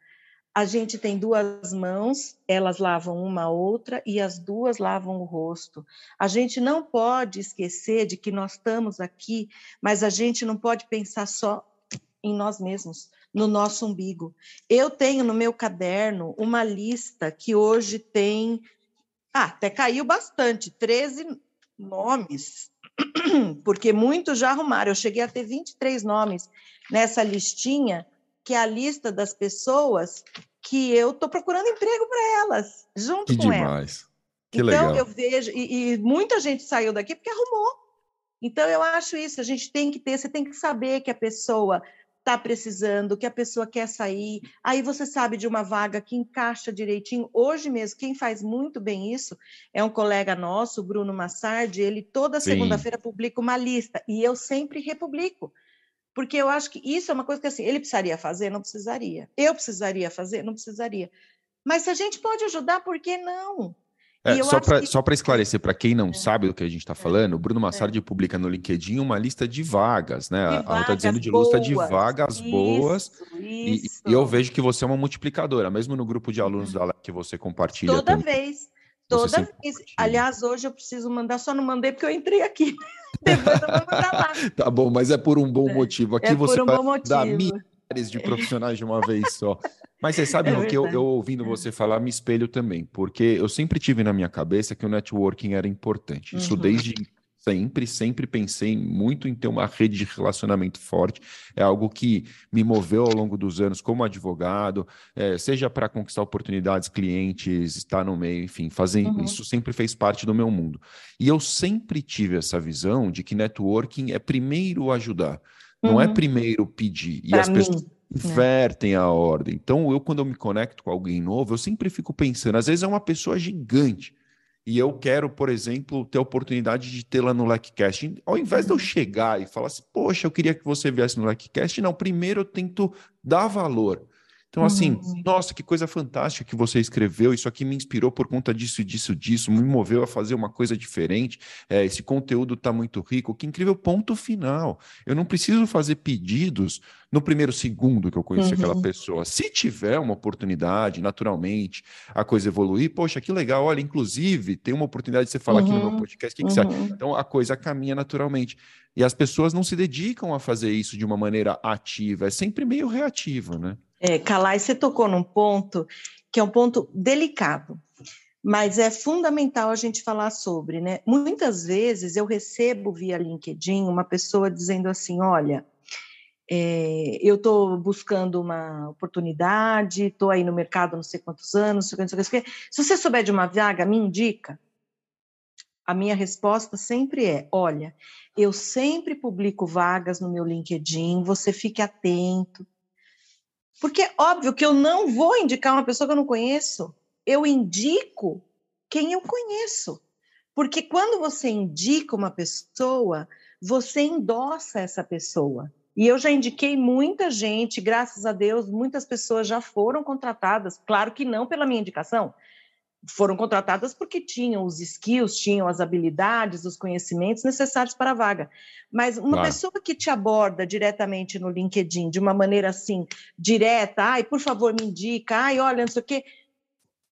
a gente tem duas mãos, elas lavam uma a outra e as duas lavam o rosto. A gente não pode esquecer de que nós estamos aqui, mas a gente não pode pensar só em nós mesmos, no nosso umbigo. Eu tenho no meu caderno uma lista que hoje tem. Ah, até caiu bastante 13 nomes, porque muitos já arrumaram. Eu cheguei a ter 23 nomes nessa listinha que é a lista das pessoas que eu estou procurando emprego para elas, junto que com demais. elas. Que então, legal. eu vejo, e, e, muita gente saiu daqui porque arrumou. Então, eu acho isso, a gente tem que ter, você tem que saber que a pessoa está precisando, que a pessoa quer sair. Aí você sabe de uma vaga que encaixa direitinho. Hoje mesmo, quem faz muito bem isso é um colega nosso, Bruno Massardi. Ele toda segunda-feira publica uma lista e eu sempre republico. Porque eu acho que isso é uma coisa que assim, ele precisaria fazer? Não precisaria. Eu precisaria fazer? Não precisaria. Mas se a gente pode ajudar, por que não? É, só para que... Esclarecer, para quem não é. sabe do que a gente está é. falando, o Bruno Massardi é. publica no LinkedIn uma lista de vagas, né? Ela está dizendo de lista de vagas isso, boas. Isso. E, e, eu vejo que você é uma multiplicadora, mesmo no grupo de alunos uhum. da que você compartilha. Toda também. vez. Toda vez. Aliás, hoje eu preciso mandar, só não mandei porque eu entrei aqui. Depois eu vou mandar lá. Tá bom, mas é por um bom é. motivo. Aqui é você um vai dar milhares de profissionais de uma vez só. Mas você sabe é que eu, eu, ouvindo você falar, me espelho também, porque eu sempre tive na minha cabeça que o networking era importante. Isso uhum. desde sempre, sempre pensei muito em ter uma rede de relacionamento forte. É algo que me moveu ao longo dos anos como advogado, é, seja para conquistar oportunidades, clientes, estar no meio, enfim, fazer uhum. isso sempre fez parte do meu mundo. E eu sempre tive essa visão de que networking é primeiro ajudar, uhum. não é uhum. primeiro pedir. E pra as mim. pessoas né? invertem a ordem. Então, eu, quando eu me conecto com alguém novo, eu sempre fico pensando, às vezes é uma pessoa gigante e eu quero, por exemplo, ter a oportunidade de tê-la no LecCast. Ao invés de eu chegar e falar assim, poxa, eu queria que você viesse no LecCast, não, primeiro eu tento dar valor. Então, assim, uhum. nossa, que coisa fantástica que você escreveu. Isso aqui me inspirou por conta disso, disso, disso, me moveu a fazer uma coisa diferente. É, esse conteúdo está muito rico. Que incrível ponto final. Eu não preciso fazer pedidos no primeiro segundo que eu conheci uhum. aquela pessoa. Se tiver uma oportunidade, naturalmente, a coisa evoluir, poxa, que legal. Olha, inclusive, tem uma oportunidade de você falar uhum. aqui no meu uhum. podcast. O que, que uhum. você Então, a coisa caminha naturalmente. E as pessoas não se dedicam a fazer isso de uma maneira ativa, é sempre meio reativa, né? É, Calai, você tocou num ponto que é um ponto delicado, mas é fundamental a gente falar sobre, né? Muitas vezes eu recebo via LinkedIn uma pessoa dizendo assim: olha, é, eu estou buscando uma oportunidade, estou aí no mercado não sei quantos anos, não sei, não sei, se você souber de uma vaga, me indica. A minha resposta sempre é: olha, eu sempre publico vagas no meu LinkedIn, você fique atento porque é óbvio que eu não vou indicar uma pessoa que eu não conheço. Eu indico quem eu conheço. Porque quando você indica uma pessoa, você endossa essa pessoa. E eu já indiquei muita gente, graças a Deus, muitas pessoas já foram contratadas, claro que não pela minha indicação, foram contratadas porque tinham os skills, tinham as habilidades, os conhecimentos necessários para a vaga. Mas uma claro. pessoa que te aborda diretamente no LinkedIn, de uma maneira assim, direta, ai, por favor, me indica, ai, olha, não sei o quê,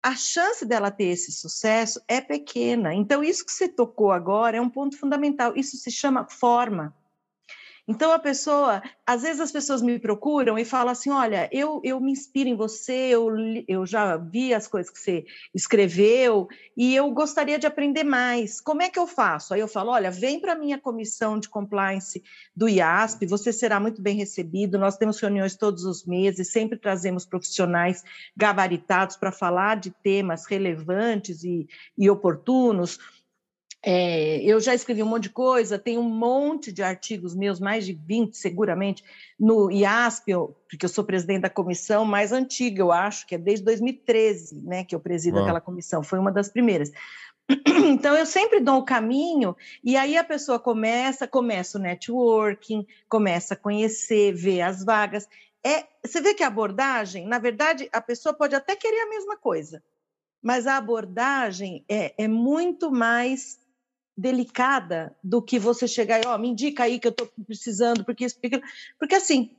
a chance dela ter esse sucesso é pequena. Então, isso que você tocou agora é um ponto fundamental. Isso se chama forma. Então a pessoa, às vezes as pessoas me procuram e falam assim: olha, eu, eu me inspiro em você, eu, eu já vi as coisas que você escreveu e eu gostaria de aprender mais. Como é que eu faço? Aí eu falo: olha, vem para a minha comissão de compliance do IASP, você será muito bem recebido. Nós temos reuniões todos os meses, sempre trazemos profissionais gabaritados para falar de temas relevantes e, e oportunos. É, eu já escrevi um monte de coisa, tem um monte de artigos meus, mais de 20 seguramente, no IASP, porque eu sou presidente da comissão mais antiga, eu acho, que é desde 2013 né, que eu presido Uau. aquela comissão, foi uma das primeiras. Então, eu sempre dou o caminho, e aí a pessoa começa, começa o networking, começa a conhecer, ver as vagas. É, você vê que a abordagem, na verdade, a pessoa pode até querer a mesma coisa, mas a abordagem é, é muito mais delicada do que você chegar e, ó, oh, me indica aí que eu estou precisando, porque isso, porque, porque assim,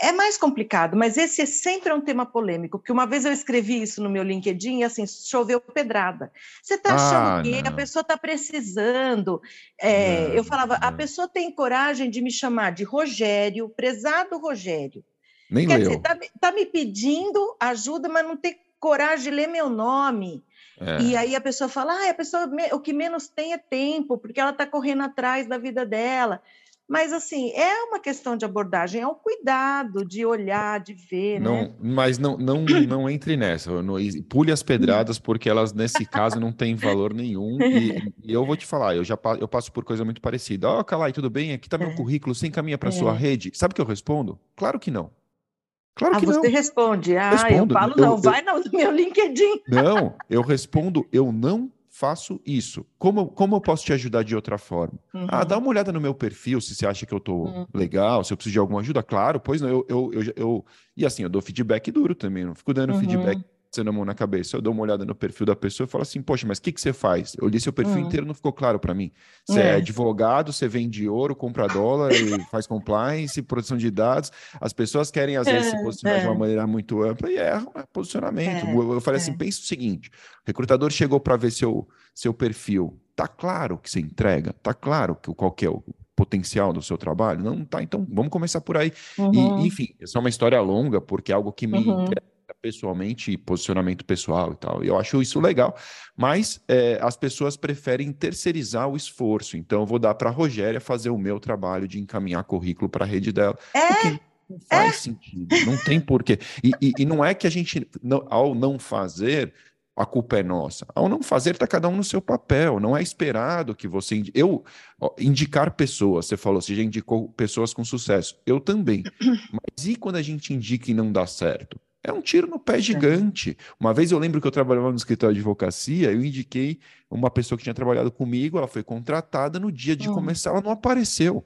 é mais complicado, mas esse é sempre um tema polêmico, porque uma vez eu escrevi isso no meu LinkedIn e assim, choveu pedrada. Você está achando ah, que não. a pessoa está precisando. É, não, eu falava, não. a pessoa tem coragem de me chamar de Rogério, prezado Rogério. Nem Quer leu. dizer, está tá me pedindo ajuda, mas não tem coragem de ler meu nome. É. E aí a pessoa fala, ah, a pessoa o que menos tem é tempo, porque ela está correndo atrás da vida dela. Mas assim, é uma questão de abordagem, é o um cuidado de olhar, de ver. Não, né? mas não, não, não entre nessa. Não, pule as pedradas, porque elas, nesse caso, não têm valor nenhum. E, e, eu vou te falar, eu já eu passo por coisa muito parecida. Ó, oh, Calai, tudo bem? Aqui está meu é. currículo, você encaminha para é. sua rede. Sabe o que eu respondo? Claro que não. Claro ah, que você não. responde. Ah, respondo. eu falo eu, não, eu, vai no meu LinkedIn. Não, eu respondo, eu não faço isso. Como, como eu posso te ajudar de outra forma? Uhum. Ah, dá uma olhada no meu perfil, se você acha que eu tô uhum. legal, se eu preciso de alguma ajuda. Claro, pois não, eu, eu, eu, eu, E assim, eu dou feedback duro também, não fico dando uhum. feedback mão na cabeça. Eu dou uma olhada no perfil da pessoa e falo assim, poxa, mas o que, que você faz? Eu li seu perfil uhum. inteiro, não ficou claro para mim. Você é. é. advogado, você vende ouro, compra dólar e faz compliance, produção de dados. As pessoas querem, às vezes, se posicionar é. de uma maneira muito ampla e erram né? posicionamento. É. Eu, eu falei assim, é. pensa o seguinte, o recrutador chegou para ver seu, seu perfil. Tá claro que você entrega? Tá claro que qual que é o potencial do seu trabalho? Não tá, então vamos começar por aí. Uhum. E, enfim, essa é uma história longa, porque é algo que me uhum. interessa pessoalmente, posicionamento pessoal e tal. Eu acho isso legal, mas é, as pessoas preferem terceirizar o esforço. Então, eu vou dar para a Rogéria fazer o meu trabalho de encaminhar currículo para a rede dela. É. não faz é. sentido, não tem porquê. E, e, e não é que a gente, não, ao não fazer, a culpa é nossa. Ao não fazer, está cada um no seu papel. Não é esperado que você. Eu ó, indicar pessoas, você falou, você já indicou pessoas com sucesso. Eu também. Mas e quando a gente indica e não dá certo? É um tiro no pé gigante. Uma vez eu lembro que eu trabalhava no escritório de advocacia, eu indiquei uma pessoa que tinha trabalhado comigo, ela foi contratada, no dia de hum. começar ela não apareceu.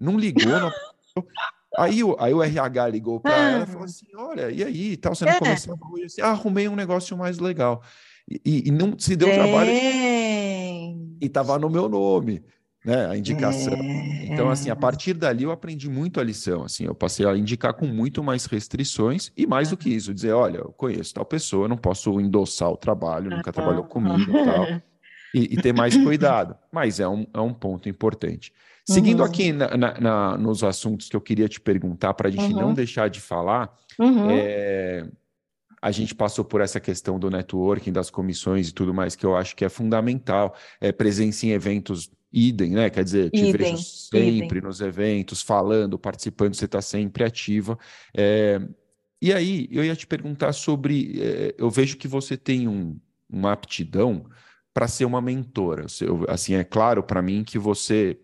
Não ligou, não apareceu. Aí, aí o RH ligou para ela e falou assim: Olha, e aí? Tal, você não é. começou hoje? Assim, ah, arrumei um negócio mais legal. E, e não se deu trabalho. E estava no meu nome né, a indicação. É, então, assim, a partir dali eu aprendi muito a lição, assim, eu passei a indicar com muito mais restrições e mais do que isso, dizer, olha, eu conheço tal pessoa, eu não posso endossar o trabalho, nunca trabalhou comigo e tal, e, e, ter mais cuidado, mas é um, é um ponto importante. Seguindo uhum. aqui na, na, na, nos assuntos que eu queria te perguntar, para a gente uhum. não deixar de falar, uhum. é, a gente passou por essa questão do networking, das comissões e tudo mais, que eu acho que é fundamental. É, presença em eventos idem, né? Quer dizer, te idem, vejo sempre idem. nos eventos, falando, participando, você está sempre ativa. É, e aí, eu ia te perguntar sobre. É, eu vejo que você tem um, uma aptidão para ser uma mentora. Eu, assim, é claro para mim que você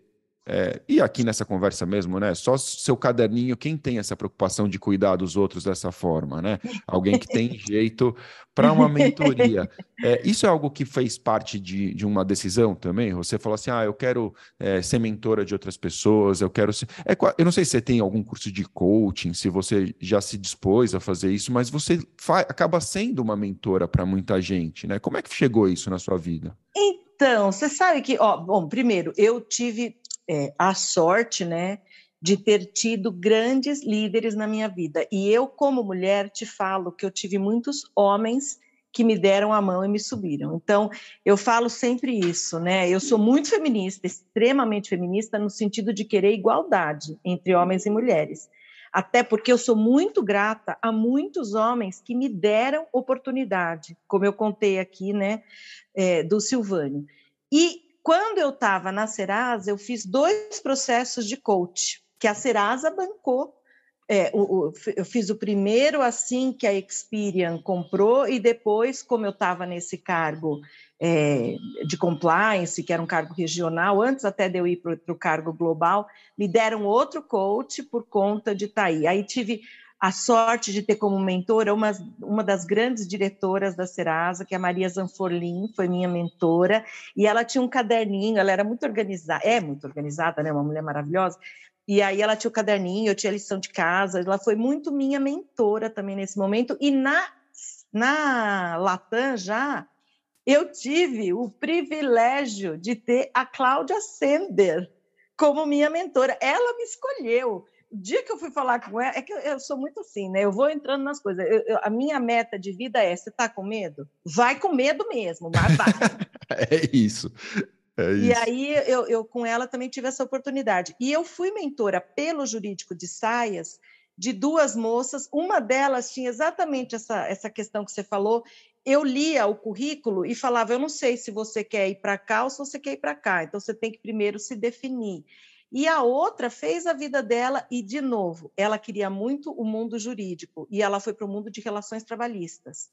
é, e aqui nessa conversa mesmo, né? Só seu caderninho, quem tem essa preocupação de cuidar dos outros dessa forma, né? Alguém que tem jeito para uma mentoria. É, isso é algo que fez parte de, de uma decisão também? Você falou assim: ah, eu quero é, ser mentora de outras pessoas, eu quero ser. É, eu não sei se você tem algum curso de coaching, se você já se dispôs a fazer isso, mas você acaba sendo uma mentora para muita gente, né? Como é que chegou isso na sua vida? Então, você sabe que, ó, bom, primeiro, eu tive é, a sorte, né, de ter tido grandes líderes na minha vida. E eu, como mulher, te falo que eu tive muitos homens que me deram a mão e me subiram. Então, eu falo sempre isso, né? Eu sou muito feminista, extremamente feminista, no sentido de querer igualdade entre homens e mulheres. Até porque eu sou muito grata a muitos homens que me deram oportunidade, como eu contei aqui, né, é, do Silvânio. E quando eu estava na Serasa, eu fiz dois processos de coach, que a Serasa bancou. É, o, o, eu fiz o primeiro assim que a Experian comprou, e depois, como eu estava nesse cargo é, de compliance, que era um cargo regional, antes até de eu ir para o cargo global, me deram outro coach por conta de estar tá aí. Aí tive a sorte de ter como mentora uma, uma das grandes diretoras da Serasa, que é a Maria Zanforlin, foi minha mentora, e ela tinha um caderninho, ela era muito organizada, é muito organizada, né, uma mulher maravilhosa, e aí ela tinha o caderninho, eu tinha lição de casa, ela foi muito minha mentora também nesse momento, e na, na Latam já, eu tive o privilégio de ter a Cláudia Sender como minha mentora, ela me escolheu, dia que eu fui falar com ela, é que eu, sou muito assim, né? Eu vou entrando nas coisas. Eu, eu, a minha meta de vida é: você tá com medo? Vai com medo mesmo, mas vai. é isso. É e aí eu, eu com ela também tive essa oportunidade. E eu fui mentora pelo jurídico de saias de duas moças. Uma delas tinha exatamente essa, essa questão que você falou. Eu lia o currículo e falava: eu não sei se você quer ir para cá ou se você quer ir para cá. Então você tem que primeiro se definir. E a outra fez a vida dela e, de novo, ela queria muito o mundo jurídico e ela foi para o mundo de relações trabalhistas.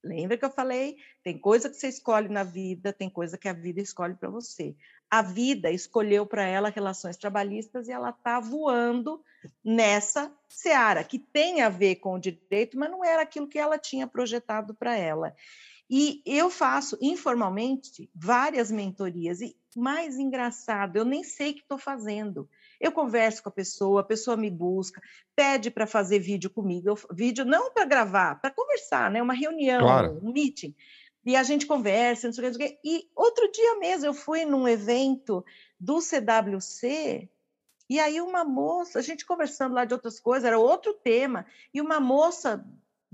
Lembra que eu falei? Tem coisa que você escolhe na vida, tem coisa que a vida escolhe para você. A vida escolheu para ela relações trabalhistas e ela está voando nessa seara, que tem a ver com o direito, mas não era aquilo que ela tinha projetado para ela. E eu faço informalmente várias mentorias, e mais engraçado, eu nem sei o que estou fazendo. Eu converso com a pessoa, a pessoa me busca, pede para fazer vídeo comigo, eu, vídeo não para gravar, para conversar, né? Uma reunião, claro. um meeting. E a gente conversa, não sei o que. E outro dia mesmo eu fui num evento do CWC, e aí uma moça, a gente conversando lá de outras coisas, era outro tema, e uma moça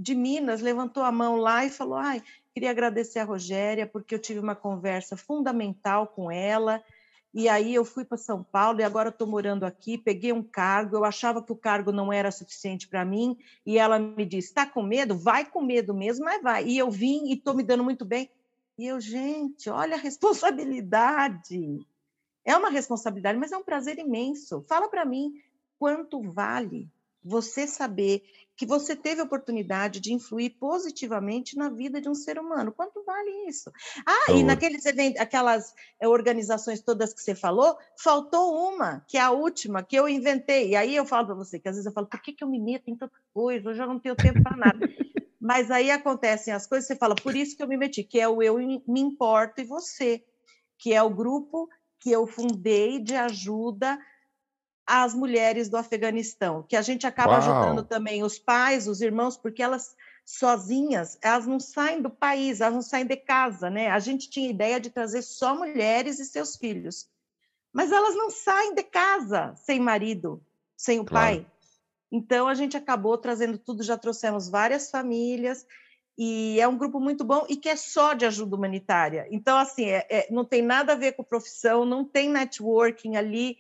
de Minas levantou a mão lá e falou: Ai, queria agradecer a Rogéria, porque eu tive uma conversa fundamental com ela. E aí eu fui para São Paulo e agora estou morando aqui, peguei um cargo, eu achava que o cargo não era suficiente para mim, e ela me disse: está com medo? Vai com medo mesmo, mas vai. E eu vim e estou me dando muito bem. E eu, gente, olha a responsabilidade. É uma responsabilidade, mas é um prazer imenso. Fala para mim quanto vale você saber que você teve a oportunidade de influir positivamente na vida de um ser humano. Quanto vale isso? Ah, e naqueles eventos, aquelas eh, organizações todas que você falou, faltou uma, que é a última, que eu inventei. E aí eu falo para você, que às vezes eu falo, por que, que eu me meto em tanta coisa? Eu já não tenho tempo para nada. Mas aí acontecem as coisas, você fala, por isso que eu me meti, que é o Eu Me Importo e Você, que é o grupo que eu fundei de ajuda as mulheres do Afeganistão, que a gente acaba Uau. ajudando também os pais, os irmãos, porque elas sozinhas, elas não saem do país, elas não saem de casa, né? A gente tinha ideia de trazer só mulheres e seus filhos, mas elas não saem de casa sem marido, sem o claro. pai. Então a gente acabou trazendo tudo, já trouxemos várias famílias e é um grupo muito bom e que é só de ajuda humanitária. Então assim, é, é, não tem nada a ver com profissão, não tem networking ali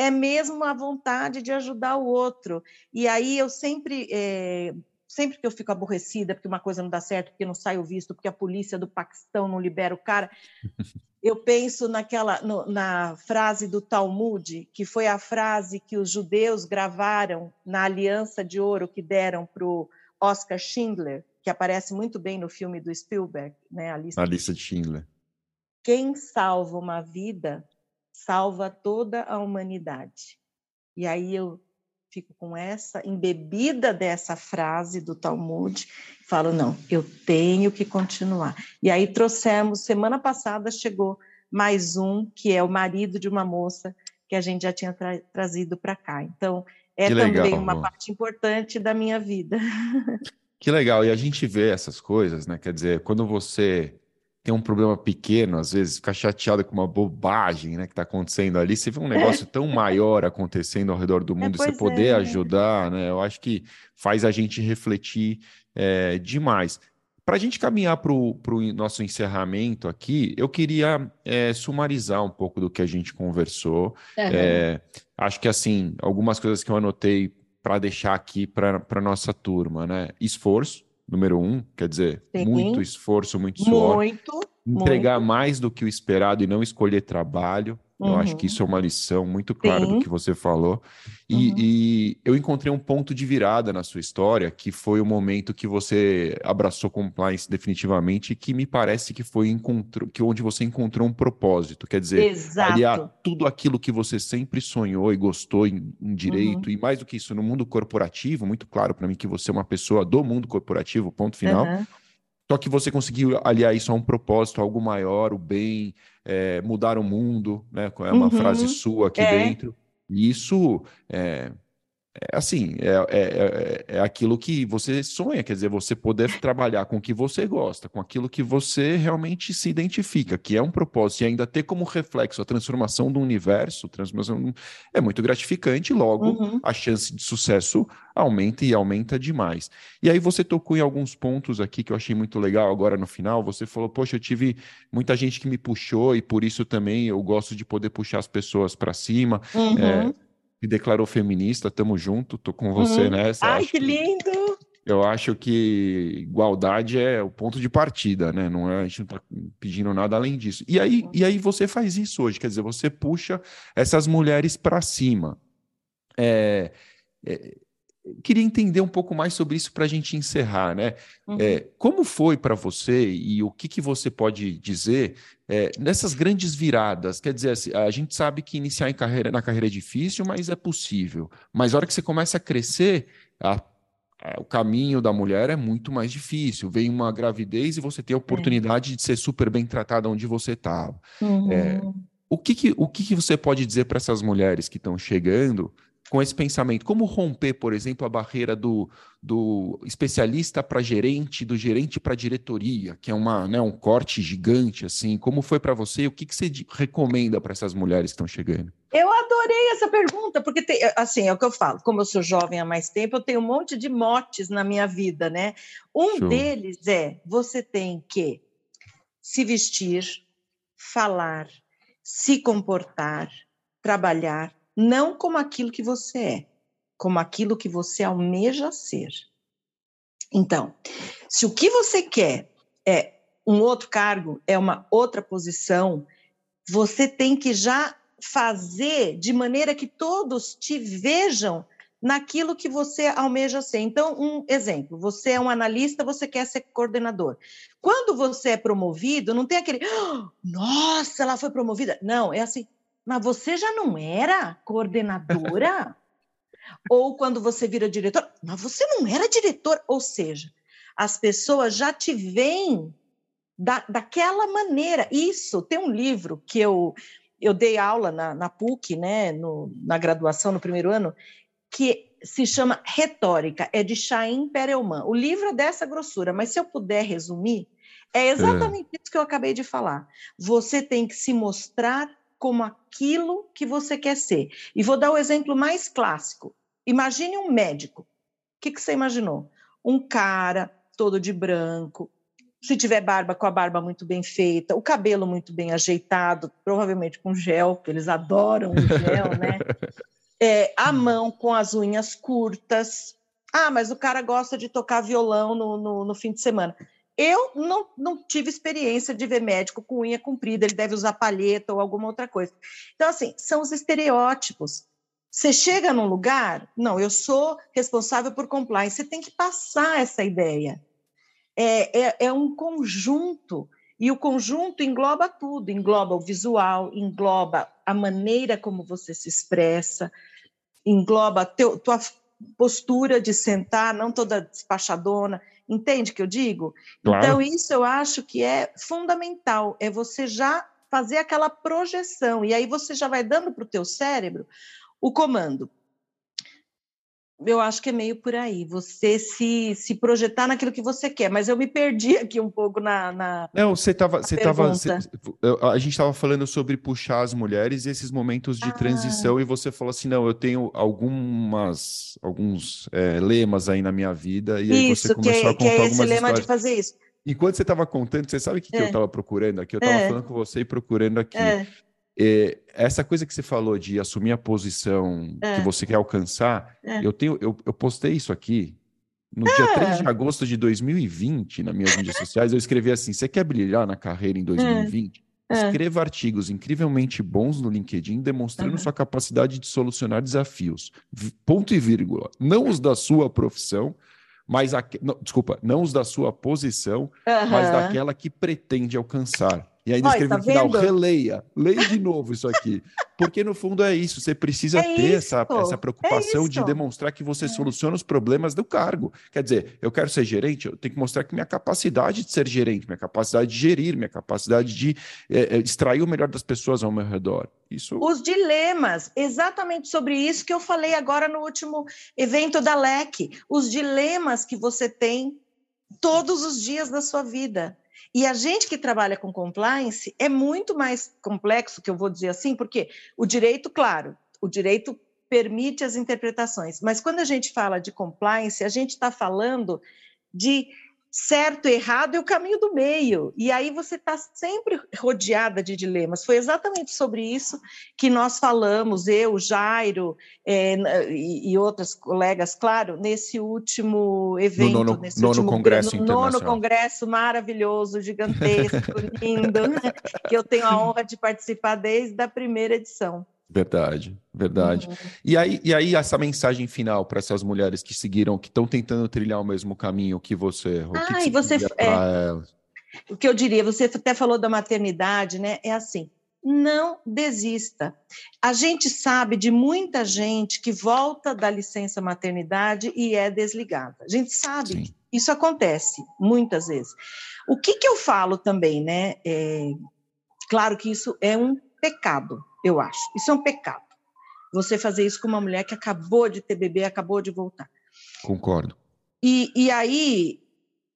é mesmo a vontade de ajudar o outro. E aí eu sempre, é, sempre que eu fico aborrecida porque uma coisa não dá certo, porque não sai o visto, porque a polícia do Paquistão não libera o cara, eu penso naquela no, na frase do Talmud, que foi a frase que os judeus gravaram na aliança de ouro que deram para o Oscar Schindler, que aparece muito bem no filme do Spielberg, né? A lista, a lista de Schindler. Quem salva uma vida salva toda a humanidade. E aí eu fico com essa embebida dessa frase do Talmud, falo não, eu tenho que continuar. E aí trouxemos semana passada chegou mais um que é o marido de uma moça que a gente já tinha tra trazido para cá. Então é que também legal, uma parte importante da minha vida. Que legal. E a gente vê essas coisas, né? Quer dizer, quando você tem um problema pequeno, às vezes fica chateado com uma bobagem, né, que está acontecendo ali. Você vê um negócio tão maior acontecendo ao redor do é, mundo é, e você poder é. ajudar, né? Eu acho que faz a gente refletir é, demais. Para a gente caminhar para o nosso encerramento aqui, eu queria é, sumarizar um pouco do que a gente conversou. Uhum. acho que assim, algumas coisas que eu anotei para deixar aqui para a nossa turma, né? Esforço, número um, quer dizer, Sim. muito esforço, muito suor. Muito. Entregar muito. mais do que o esperado e não escolher trabalho. Uhum. Eu acho que uhum. isso é uma lição muito clara Sim. do que você falou. E, uhum. e, eu encontrei um ponto de virada na sua história, que foi o momento que você abraçou compliance definitivamente, e que me parece que foi encontro, que onde você encontrou um propósito. Quer dizer, Exato. aliar tudo aquilo que você sempre sonhou e gostou em, em direito, uhum. e mais do que isso, no mundo corporativo, muito claro para mim que você é uma pessoa do mundo corporativo, ponto final. Só que você conseguiu aliar isso a um propósito, algo maior, o bem, é, mudar o mundo, né? É uma uhum. frase sua aqui é. dentro. E isso é, é assim, é, é, é, é, aquilo que você sonha, quer dizer, você poder trabalhar com o que você gosta, com aquilo que você realmente se identifica, que é um propósito, e ainda ter como reflexo a transformação do universo, transformação é muito gratificante, logo uhum. a chance de sucesso aumenta e aumenta demais. E aí você tocou em alguns pontos aqui que eu achei muito legal agora no final, você falou, poxa, eu tive muita gente que me puxou e por isso também eu gosto de poder puxar as pessoas para cima. Uhum. É, me declarou feminista, tamo junto, tô com você uhum. nessa. Ai, que lindo! eu acho que igualdade é o ponto de partida, né? Não é, a gente não tá pedindo nada além disso. E aí, e aí você faz isso hoje, quer dizer, você puxa essas mulheres para cima. É, é, queria entender um pouco mais sobre isso para a gente encerrar, né? Uhum. É, como foi para você e o que, que você pode dizer é, nessas grandes viradas? Quer dizer, assim, a gente sabe que iniciar carreira, na carreira é difícil, mas é possível. Mas a hora que você começa a crescer, a, a, o caminho da mulher é muito mais difícil. Vem uma gravidez e você tem a oportunidade é. de ser super bem tratada onde você estava. Uhum. É, o que, que, o que, que você pode dizer para essas mulheres que estão chegando com esse pensamento? Como romper, por exemplo, a barreira do, do especialista para gerente, do gerente para diretoria, que é uma, né, um corte gigante, assim? Como foi para você? O que, que você recomenda para essas mulheres que estão chegando? Eu adorei essa pergunta, porque tem, assim, é o que eu falo, como eu sou jovem há mais tempo, eu tenho um monte de motes na minha vida, né? Um Show. deles é você tem que se vestir, falar, se comportar, trabalhar não como aquilo que você é, como aquilo que você almeja ser. Então, se o que você quer é um outro cargo, é uma outra posição, você tem que já fazer de maneira que todos te vejam naquilo que você almeja ser. Então, um exemplo: você é um analista, você quer ser coordenador. Quando você é promovido, não tem aquele, oh, nossa, ela foi promovida. Não, é assim, mas você já não era coordenadora? Ou quando você vira diretor, mas você não era diretor. Ou seja, as pessoas já te veem da, daquela maneira. Isso, tem um livro que eu, eu dei aula na, na PUC, né, no, na graduação, no primeiro ano, que se chama Retórica, é de Chaim Perelman. O livro é dessa grossura, mas se eu puder resumir, é exatamente é. isso que eu acabei de falar. Você tem que se mostrar como aquilo que você quer ser. E vou dar o exemplo mais clássico. Imagine um médico. O que, que você imaginou? Um cara todo de branco, se tiver barba, com a barba muito bem feita, o cabelo muito bem ajeitado, provavelmente com gel, porque eles adoram o gel, né? É, a mão com as unhas curtas. Ah, mas o cara gosta de tocar violão no, no, no fim de semana. Eu não, não tive experiência de ver médico com unha comprida, ele deve usar palheta ou alguma outra coisa. Então, assim, são os estereótipos. Você chega num lugar, não, eu sou responsável por compliance, você tem que passar essa ideia. É, é, é um conjunto, e o conjunto engloba tudo: engloba o visual, engloba a maneira como você se expressa, engloba teu, tua postura de sentar, não toda despachadona, entende o que eu digo? Claro. Então, isso eu acho que é fundamental, é você já fazer aquela projeção, e aí você já vai dando para o teu cérebro o comando eu acho que é meio por aí, você se, se projetar naquilo que você quer, mas eu me perdi aqui um pouco na. na Não, você estava. Você tava, a gente estava falando sobre puxar as mulheres e esses momentos de ah. transição, e você falou assim: não, eu tenho algumas, alguns é, lemas aí na minha vida, e aí você começou que, a contar que é esse algumas lema histórias. de fazer isso. Enquanto você estava contando, você sabe o que, é. que eu estava procurando aqui? Eu estava é. falando com você e procurando aqui. É. É, essa coisa que você falou de assumir a posição é. que você quer alcançar, é. eu tenho, eu, eu, postei isso aqui no dia 3 de agosto de 2020, nas minhas mídias sociais, eu escrevi assim: você quer brilhar na carreira em 2020? Escreva artigos incrivelmente bons no LinkedIn, demonstrando sua capacidade de solucionar desafios. Ponto e vírgula. Não os da sua profissão, mas a, não, desculpa, não os da sua posição, mas daquela que pretende alcançar. E ainda escreve tá no final, vendo? releia, leia de novo isso aqui. Porque no fundo é isso, você precisa é ter essa, essa preocupação é de demonstrar que você é. soluciona os problemas do cargo. Quer dizer, eu quero ser gerente, eu tenho que mostrar que minha capacidade de ser gerente, minha capacidade de gerir, minha capacidade de é, é extrair o melhor das pessoas ao meu redor. Isso... Os dilemas, exatamente sobre isso que eu falei agora no último evento da LEC. Os dilemas que você tem todos os dias da sua vida. E a gente que trabalha com compliance é muito mais complexo, que eu vou dizer assim, porque o direito, claro, o direito permite as interpretações, mas quando a gente fala de compliance, a gente está falando de certo, errado e o caminho do meio. E aí você está sempre rodeada de dilemas. Foi exatamente sobre isso que nós falamos, eu, Jairo é, e, e outras colegas, claro, nesse último evento, no nono, nesse nono último congresso no nono congresso maravilhoso, gigantesco, lindo, que eu tenho a honra de participar desde a primeira edição. Verdade, verdade. Uhum. E, aí, e aí, essa mensagem final para essas mulheres que seguiram, que estão tentando trilhar o mesmo caminho que você. O ah, que e você. É, o que eu diria, você até falou da maternidade, né? É assim, não desista. A gente sabe de muita gente que volta da licença maternidade e é desligada. A gente sabe, Sim. isso acontece muitas vezes. O que, que eu falo também, né? É, claro que isso é um pecado eu acho. Isso é um pecado. Você fazer isso com uma mulher que acabou de ter bebê, acabou de voltar. Concordo. E, e aí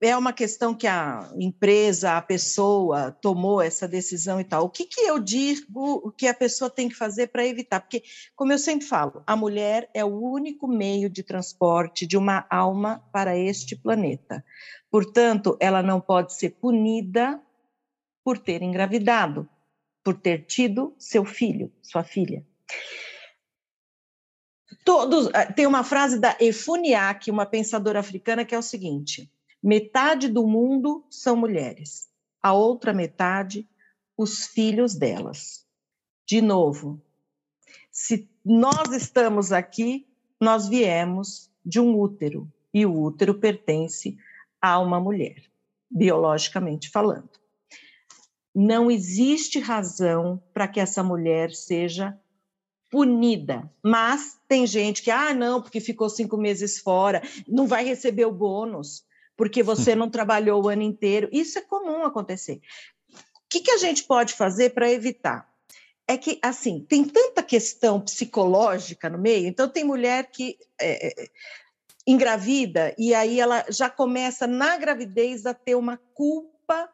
é uma questão que a empresa, a pessoa tomou essa decisão e tal. O que, que eu digo que a pessoa tem que fazer para evitar? Porque, como eu sempre falo, a mulher é o único meio de transporte de uma alma para este planeta. Portanto, ela não pode ser punida por ter engravidado por ter tido seu filho, sua filha. Todos, eh, tem uma frase da Efuniak, uma pensadora africana, que é o seguinte: metade do mundo são mulheres, a outra metade, os filhos delas. De novo, se nós estamos aqui, nós viemos de um útero, e o útero pertence a uma mulher, biologicamente falando não existe razão para que essa mulher seja punida. Mas tem gente que, ah, não, porque ficou cinco meses fora, não vai receber o bônus, porque você não trabalhou o ano inteiro. Isso é comum acontecer. O que, que a gente pode fazer para evitar? É que, assim, tem tanta questão psicológica no meio, então tem mulher que é, é engravida e aí ela já começa na gravidez a ter uma culpa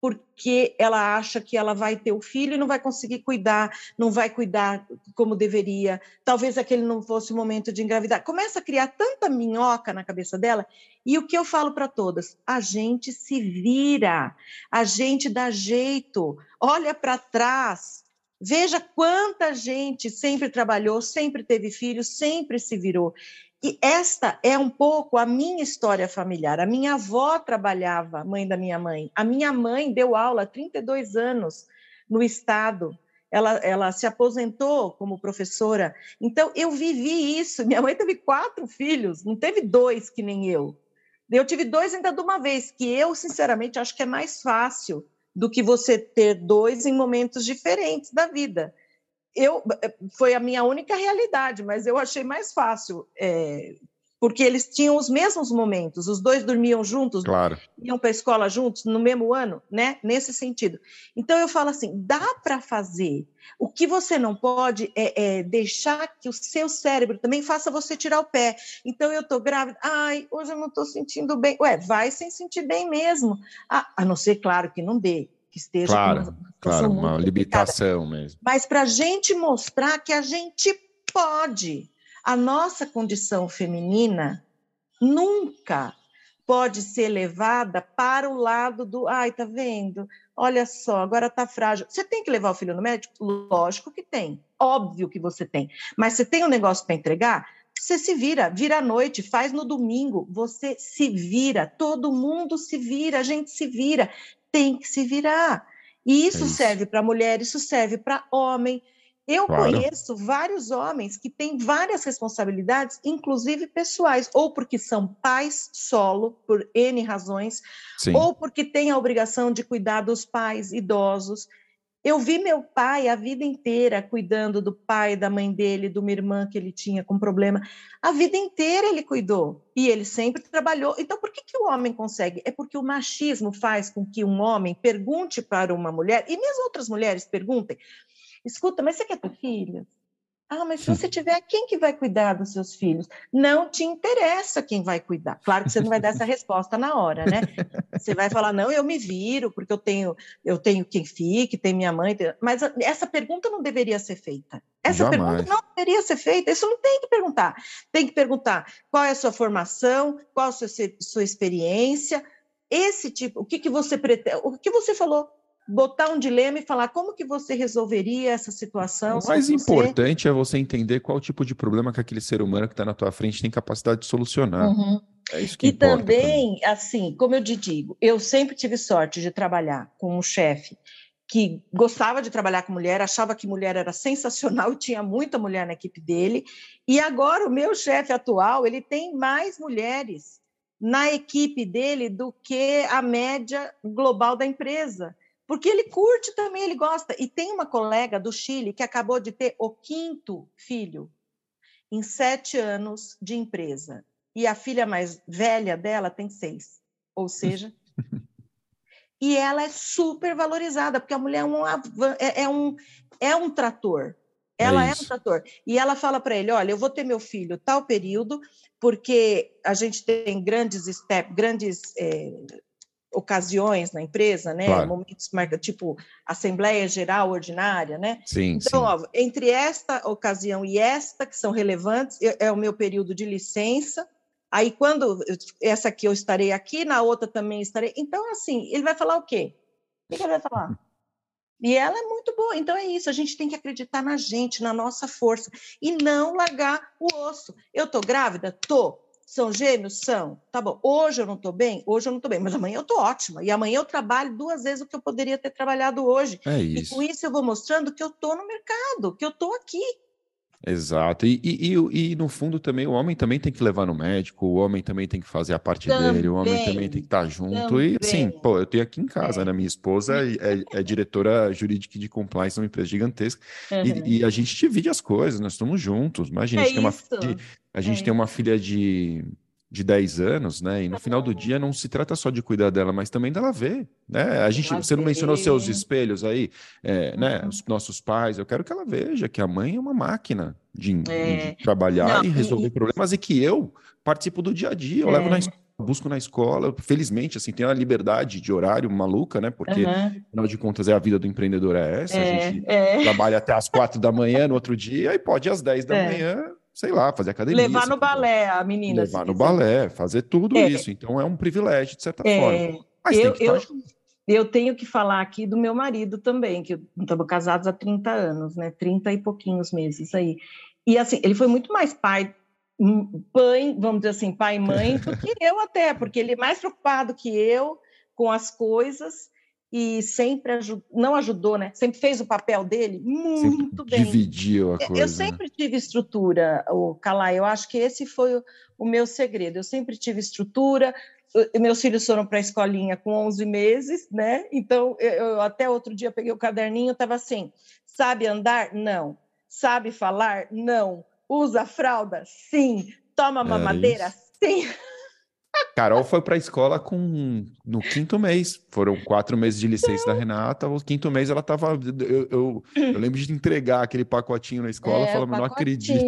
porque ela acha que ela vai ter o filho e não vai conseguir cuidar, não vai cuidar como deveria, talvez aquele não fosse o momento de engravidar. Começa a criar tanta minhoca na cabeça dela, e o que eu falo para todas, a gente se vira, a gente dá jeito, olha para trás, veja quanta gente sempre trabalhou, sempre teve filho, sempre se virou. E esta é um pouco a minha história familiar. A minha avó trabalhava, mãe da minha mãe. A minha mãe deu aula há 32 anos no Estado. Ela, ela se aposentou como professora. Então, eu vivi isso. Minha mãe teve quatro filhos, não teve dois que nem eu. Eu tive dois ainda de uma vez, que eu, sinceramente, acho que é mais fácil do que você ter dois em momentos diferentes da vida. Eu foi a minha única realidade, mas eu achei mais fácil é, porque eles tinham os mesmos momentos, os dois dormiam juntos, claro. iam para a escola juntos no mesmo ano, né? Nesse sentido. Então eu falo assim, dá para fazer. O que você não pode é, é, deixar que o seu cérebro também faça você tirar o pé. Então eu estou grávida, ai, hoje eu não estou sentindo bem. Ué, vai sem sentir bem mesmo. Ah, a não ser, claro, que não dê, que esteja claro, uma, claro, uma limitação mesmo. Mas para a gente mostrar que a gente pode a nossa condição feminina nunca pode ser levada para o lado do, ai, tá vendo? Olha só, agora tá frágil. Você tem que levar o filho no médico? Lógico que tem. Óbvio que você tem. Mas você tem um negócio para entregar? Você se vira, vira à noite, faz no domingo, você se vira, todo mundo se vira, a gente se vira, tem que se virar. E isso, é isso. serve para mulher, isso serve para homem, eu claro. conheço vários homens que têm várias responsabilidades, inclusive pessoais, ou porque são pais solo, por N razões, Sim. ou porque têm a obrigação de cuidar dos pais idosos. Eu vi meu pai a vida inteira cuidando do pai, da mãe dele, de uma irmã que ele tinha com problema. A vida inteira ele cuidou e ele sempre trabalhou. Então, por que, que o homem consegue? É porque o machismo faz com que um homem pergunte para uma mulher, e mesmo outras mulheres perguntem: Escuta, mas você quer ter filhos? Ah, mas se você tiver, quem que vai cuidar dos seus filhos? Não te interessa quem vai cuidar. Claro que você não vai dar essa resposta na hora, né? Você vai falar, não, eu me viro, porque eu tenho, eu tenho quem fique, tem minha mãe. Tem... Mas essa pergunta não deveria ser feita. Essa Jamais. pergunta não deveria ser feita. Isso não tem que perguntar. Tem que perguntar qual é a sua formação, qual a sua, sua experiência, esse tipo, o que, que você pretende, o que você falou, botar um dilema e falar como que você resolveria essa situação. O mais importante é você entender qual tipo de problema que aquele ser humano que está na tua frente tem capacidade de solucionar. Uhum. É isso que e importa, também, assim, como eu te digo, eu sempre tive sorte de trabalhar com um chefe que gostava de trabalhar com mulher, achava que mulher era sensacional e tinha muita mulher na equipe dele. E agora o meu chefe atual, ele tem mais mulheres na equipe dele do que a média global da empresa porque ele curte também, ele gosta. E tem uma colega do Chile que acabou de ter o quinto filho em sete anos de empresa. E a filha mais velha dela tem seis. Ou seja, e ela é super valorizada, porque a mulher é um, é, é um, é um trator. Ela é, é um trator. E ela fala para ele: olha, eu vou ter meu filho tal período, porque a gente tem grandes step, grandes é, ocasiões na empresa, né? Claro. Momentos tipo assembleia geral ordinária, né? Sim. Então, sim. Ó, entre esta ocasião e esta que são relevantes é o meu período de licença. Aí quando essa aqui eu estarei aqui, na outra também estarei. Então assim, ele vai falar o quê? O que ele vai falar? E ela é muito boa. Então é isso, a gente tem que acreditar na gente, na nossa força e não largar o osso. Eu tô grávida? Tô. São gêmeos? São. Tá bom. Hoje eu não estou bem? Hoje eu não estou bem, mas amanhã eu estou ótima. E amanhã eu trabalho duas vezes o que eu poderia ter trabalhado hoje. É isso. E com isso eu vou mostrando que eu estou no mercado, que eu estou aqui. Exato. E, e, e, e, no fundo também o homem também tem que levar no médico, o homem também tem que fazer a parte também, dele, o homem também tem que estar junto. Também. E assim, pô, eu tenho aqui em casa, é. né? Minha esposa é, é, diretora jurídica de compliance numa empresa gigantesca. Uhum. E, a gente divide as coisas, nós estamos juntos. Imagina, a gente, tem uma, a gente tem uma filha de de 10 anos, né? E no final do dia não se trata só de cuidar dela, mas também dela ver, né? A gente, você não mencionou seus espelhos aí, é, né? Os nossos pais, eu quero que ela veja que a mãe é uma máquina de, é. de trabalhar não, e resolver e... problemas e que eu participo do dia a dia, eu é. levo na escola busco na escola, felizmente, assim, tem a liberdade de horário maluca, né? Porque, uhum. afinal de contas, é a vida do empreendedor é essa, é, a gente é. trabalha até as quatro da manhã no outro dia e pode às 10 da é. manhã sei lá, fazer academia. Levar no balé a menina. Levar no balé, fazer tudo é. isso. Então é um privilégio, de certa é. forma. Mas eu, tem eu, eu tenho que falar aqui do meu marido também, que estamos casados há 30 anos, né? 30 e pouquinhos meses aí. E assim, ele foi muito mais pai, pai, vamos dizer assim, pai e mãe, do que eu até, porque ele é mais preocupado que eu com as coisas e sempre ajud... não ajudou, né? Sempre fez o papel dele muito sempre bem. Dividiu a coisa. Eu né? sempre tive estrutura, o Calai. Eu acho que esse foi o, o, meu segredo. Eu sempre tive estrutura, meus filhos foram para a escolinha com 11 meses, né? Então, eu, até outro dia peguei o caderninho, estava assim: sabe andar? Não. Sabe falar? Não. Usa fralda? Sim. Toma mamadeira? É Sim. Carol foi para a escola com no quinto mês. Foram quatro meses de licença da Renata. O quinto mês ela estava. Eu, eu, eu, lembro de entregar aquele pacotinho na escola, é, falando, não acredito.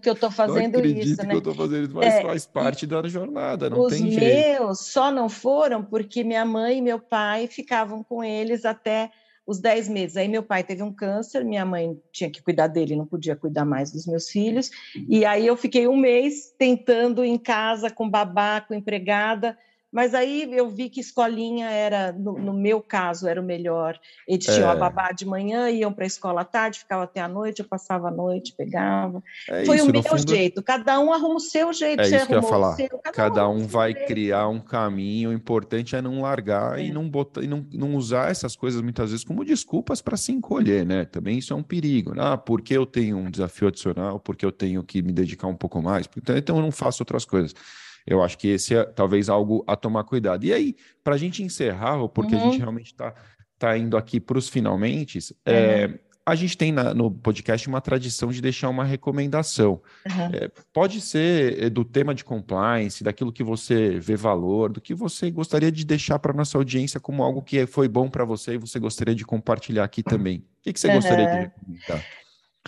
que eu estou fazendo não acredito isso, né? que eu estou fazendo isso, mas é, faz parte da jornada, não tem jeito. Os meus só não foram porque minha mãe e meu pai ficavam com eles até os 10 meses. Aí meu pai teve um câncer, minha mãe tinha que cuidar dele, não podia cuidar mais dos meus filhos. E aí eu fiquei um mês tentando em casa com babá, com empregada, mas aí eu vi que escolinha era, no, no meu caso, era o melhor. Eles é. tinham a babá de manhã, iam para a escola à tarde, ficava até a noite, eu passava a noite, pegava. É Foi isso, o meu fundo... jeito, cada um arruma o seu jeito. É isso que eu ia falar. Seu, cada, cada, um, um vai jeito. criar um caminho, o importante é não largar é. e, não, botar, e não, não usar essas coisas muitas vezes como desculpas para se encolher, né? Também isso é um perigo. Né? Ah, porque eu tenho um desafio adicional, porque eu tenho que me dedicar um pouco mais, então eu não faço outras coisas. Eu acho que esse é talvez algo a tomar cuidado. E aí, para a gente encerrar, porque uhum. a gente uhum. realmente está tá indo aqui para os finalmente, é, uhum. é, a gente tem na, no podcast uma tradição de deixar uma recomendação. Uhum. É, pode ser é, do tema de compliance, daquilo que você vê valor, do que você gostaria de deixar para nossa audiência como algo que foi bom para você e você gostaria de compartilhar aqui também. O que, que você gostaria de recomendar?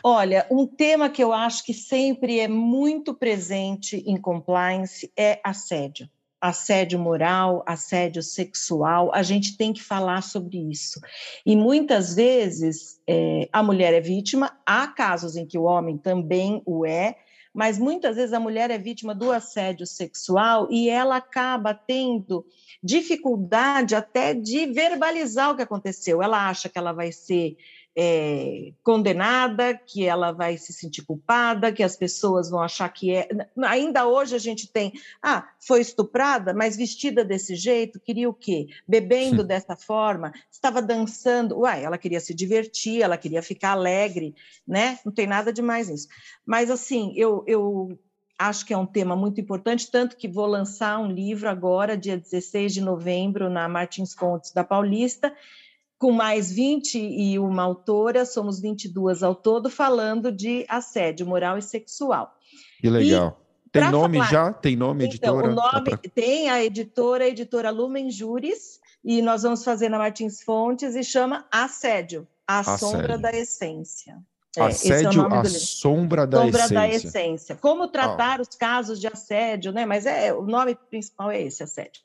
Olha, um tema que eu acho que sempre é muito presente em compliance é assédio. Assédio moral, assédio sexual, a gente tem que falar sobre isso. E muitas vezes é, a mulher é vítima, há casos em que o homem também o é, mas muitas vezes a mulher é vítima do assédio sexual e ela acaba tendo dificuldade até de verbalizar o que aconteceu. Ela acha que ela vai ser é, condenada, que ela vai se sentir culpada, que as pessoas vão achar que é. Ainda hoje a gente tem, ah, foi estuprada, mas vestida desse jeito, queria o quê? Bebendo Sim. dessa forma, estava dançando. Uai, ela queria se divertir, ela queria ficar alegre, né? Não tem nada de mais nisso. Mas assim, eu, eu acho que é um tema muito importante, tanto que vou lançar um livro agora, dia 16 de novembro, na Martins Fontes da Paulista, com mais 21 autoras, somos 22 ao todo, falando de assédio moral e sexual. Que legal. E, tem nome falar, já? Tem nome, então, editora? O nome, pra... Tem a editora, a editora Lumen Juris, e nós vamos fazer na Martins Fontes, e chama Assédio, a assédio. sombra da essência. É, assédio, é a sombra da sombra essência. da essência. Como tratar os casos de assédio, né? Mas é o nome principal é esse, assédio.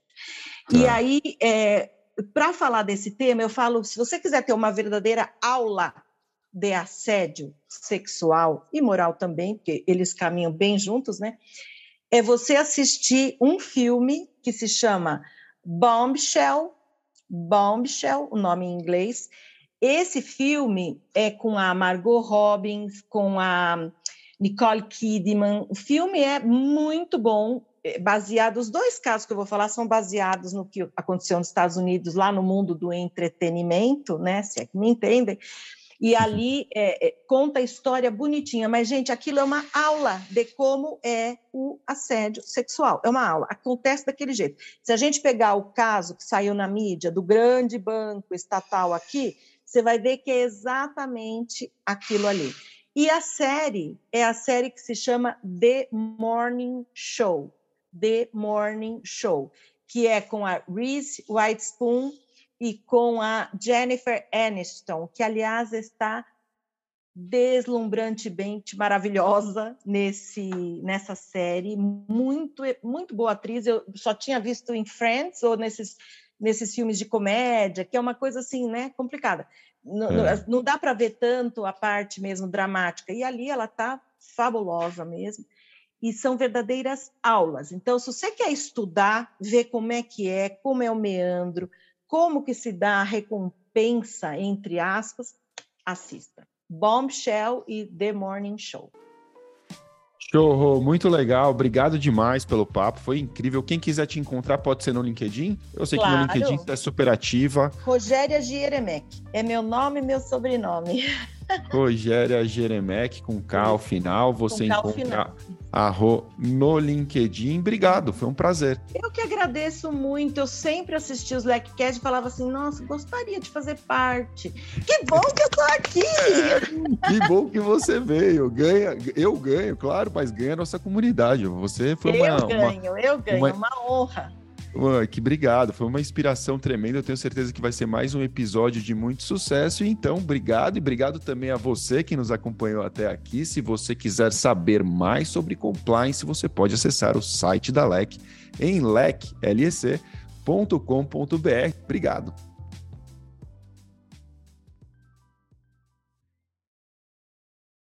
Tá. E aí, é, para falar desse tema, eu falo: se você quiser ter uma verdadeira aula de assédio sexual e moral também, porque eles caminham bem juntos, né? É você assistir um filme que se chama Bombshell, Bombshell, o nome em inglês. Esse filme é com a Margot Robbins, com a Nicole Kidman. O filme é muito bom. É, baseado, os dois casos que eu vou falar são baseados no que aconteceu nos Estados Unidos, lá no mundo do entretenimento, né? Se é que me entendem. E uhum. ali é, é, conta a história bonitinha, mas, gente, aquilo é uma aula de como é o assédio sexual. É uma aula, acontece daquele jeito. Se a gente pegar o caso que saiu na mídia do grande banco estatal aqui, você vai ver que é exatamente aquilo ali. E a série é a série que se chama The Morning Show. The Morning Show, que é com a Reese Witherspoon e com a Jennifer Aniston, que aliás está deslumbrantemente maravilhosa nesse nessa série, muito muito boa atriz. Eu só tinha visto em Friends ou nesses nesses filmes de comédia, que é uma coisa assim, né, complicada. Não, é. não dá para ver tanto a parte mesmo dramática. E ali ela está fabulosa mesmo e são verdadeiras aulas. Então, se você quer estudar, ver como é que é, como é o meandro, como que se dá a recompensa, entre aspas, assista. Bombshell e The Morning Show. Show, muito legal. Obrigado demais pelo papo. Foi incrível. Quem quiser te encontrar pode ser no LinkedIn. Eu sei claro. que no LinkedIn você é super ativa. Rogéria Gieremec. É meu nome e meu sobrenome. Rogéria Jeremec com K ao final. Você encontra a Rô no LinkedIn. Obrigado, foi um prazer. Eu que agradeço muito. Eu sempre assisti os Leckcast e falava assim: nossa, gostaria de fazer parte. Que bom que eu tô aqui! que bom que você veio. Ganha, eu ganho, claro, mas ganha a nossa comunidade. Você foi uma. Eu ganho, uma, eu ganho, uma, uma honra. Mano, que obrigado, foi uma inspiração tremenda. Eu tenho certeza que vai ser mais um episódio de muito sucesso. Então, obrigado e obrigado também a você que nos acompanhou até aqui. Se você quiser saber mais sobre compliance, você pode acessar o site da LEC em leclec.com.br. Obrigado.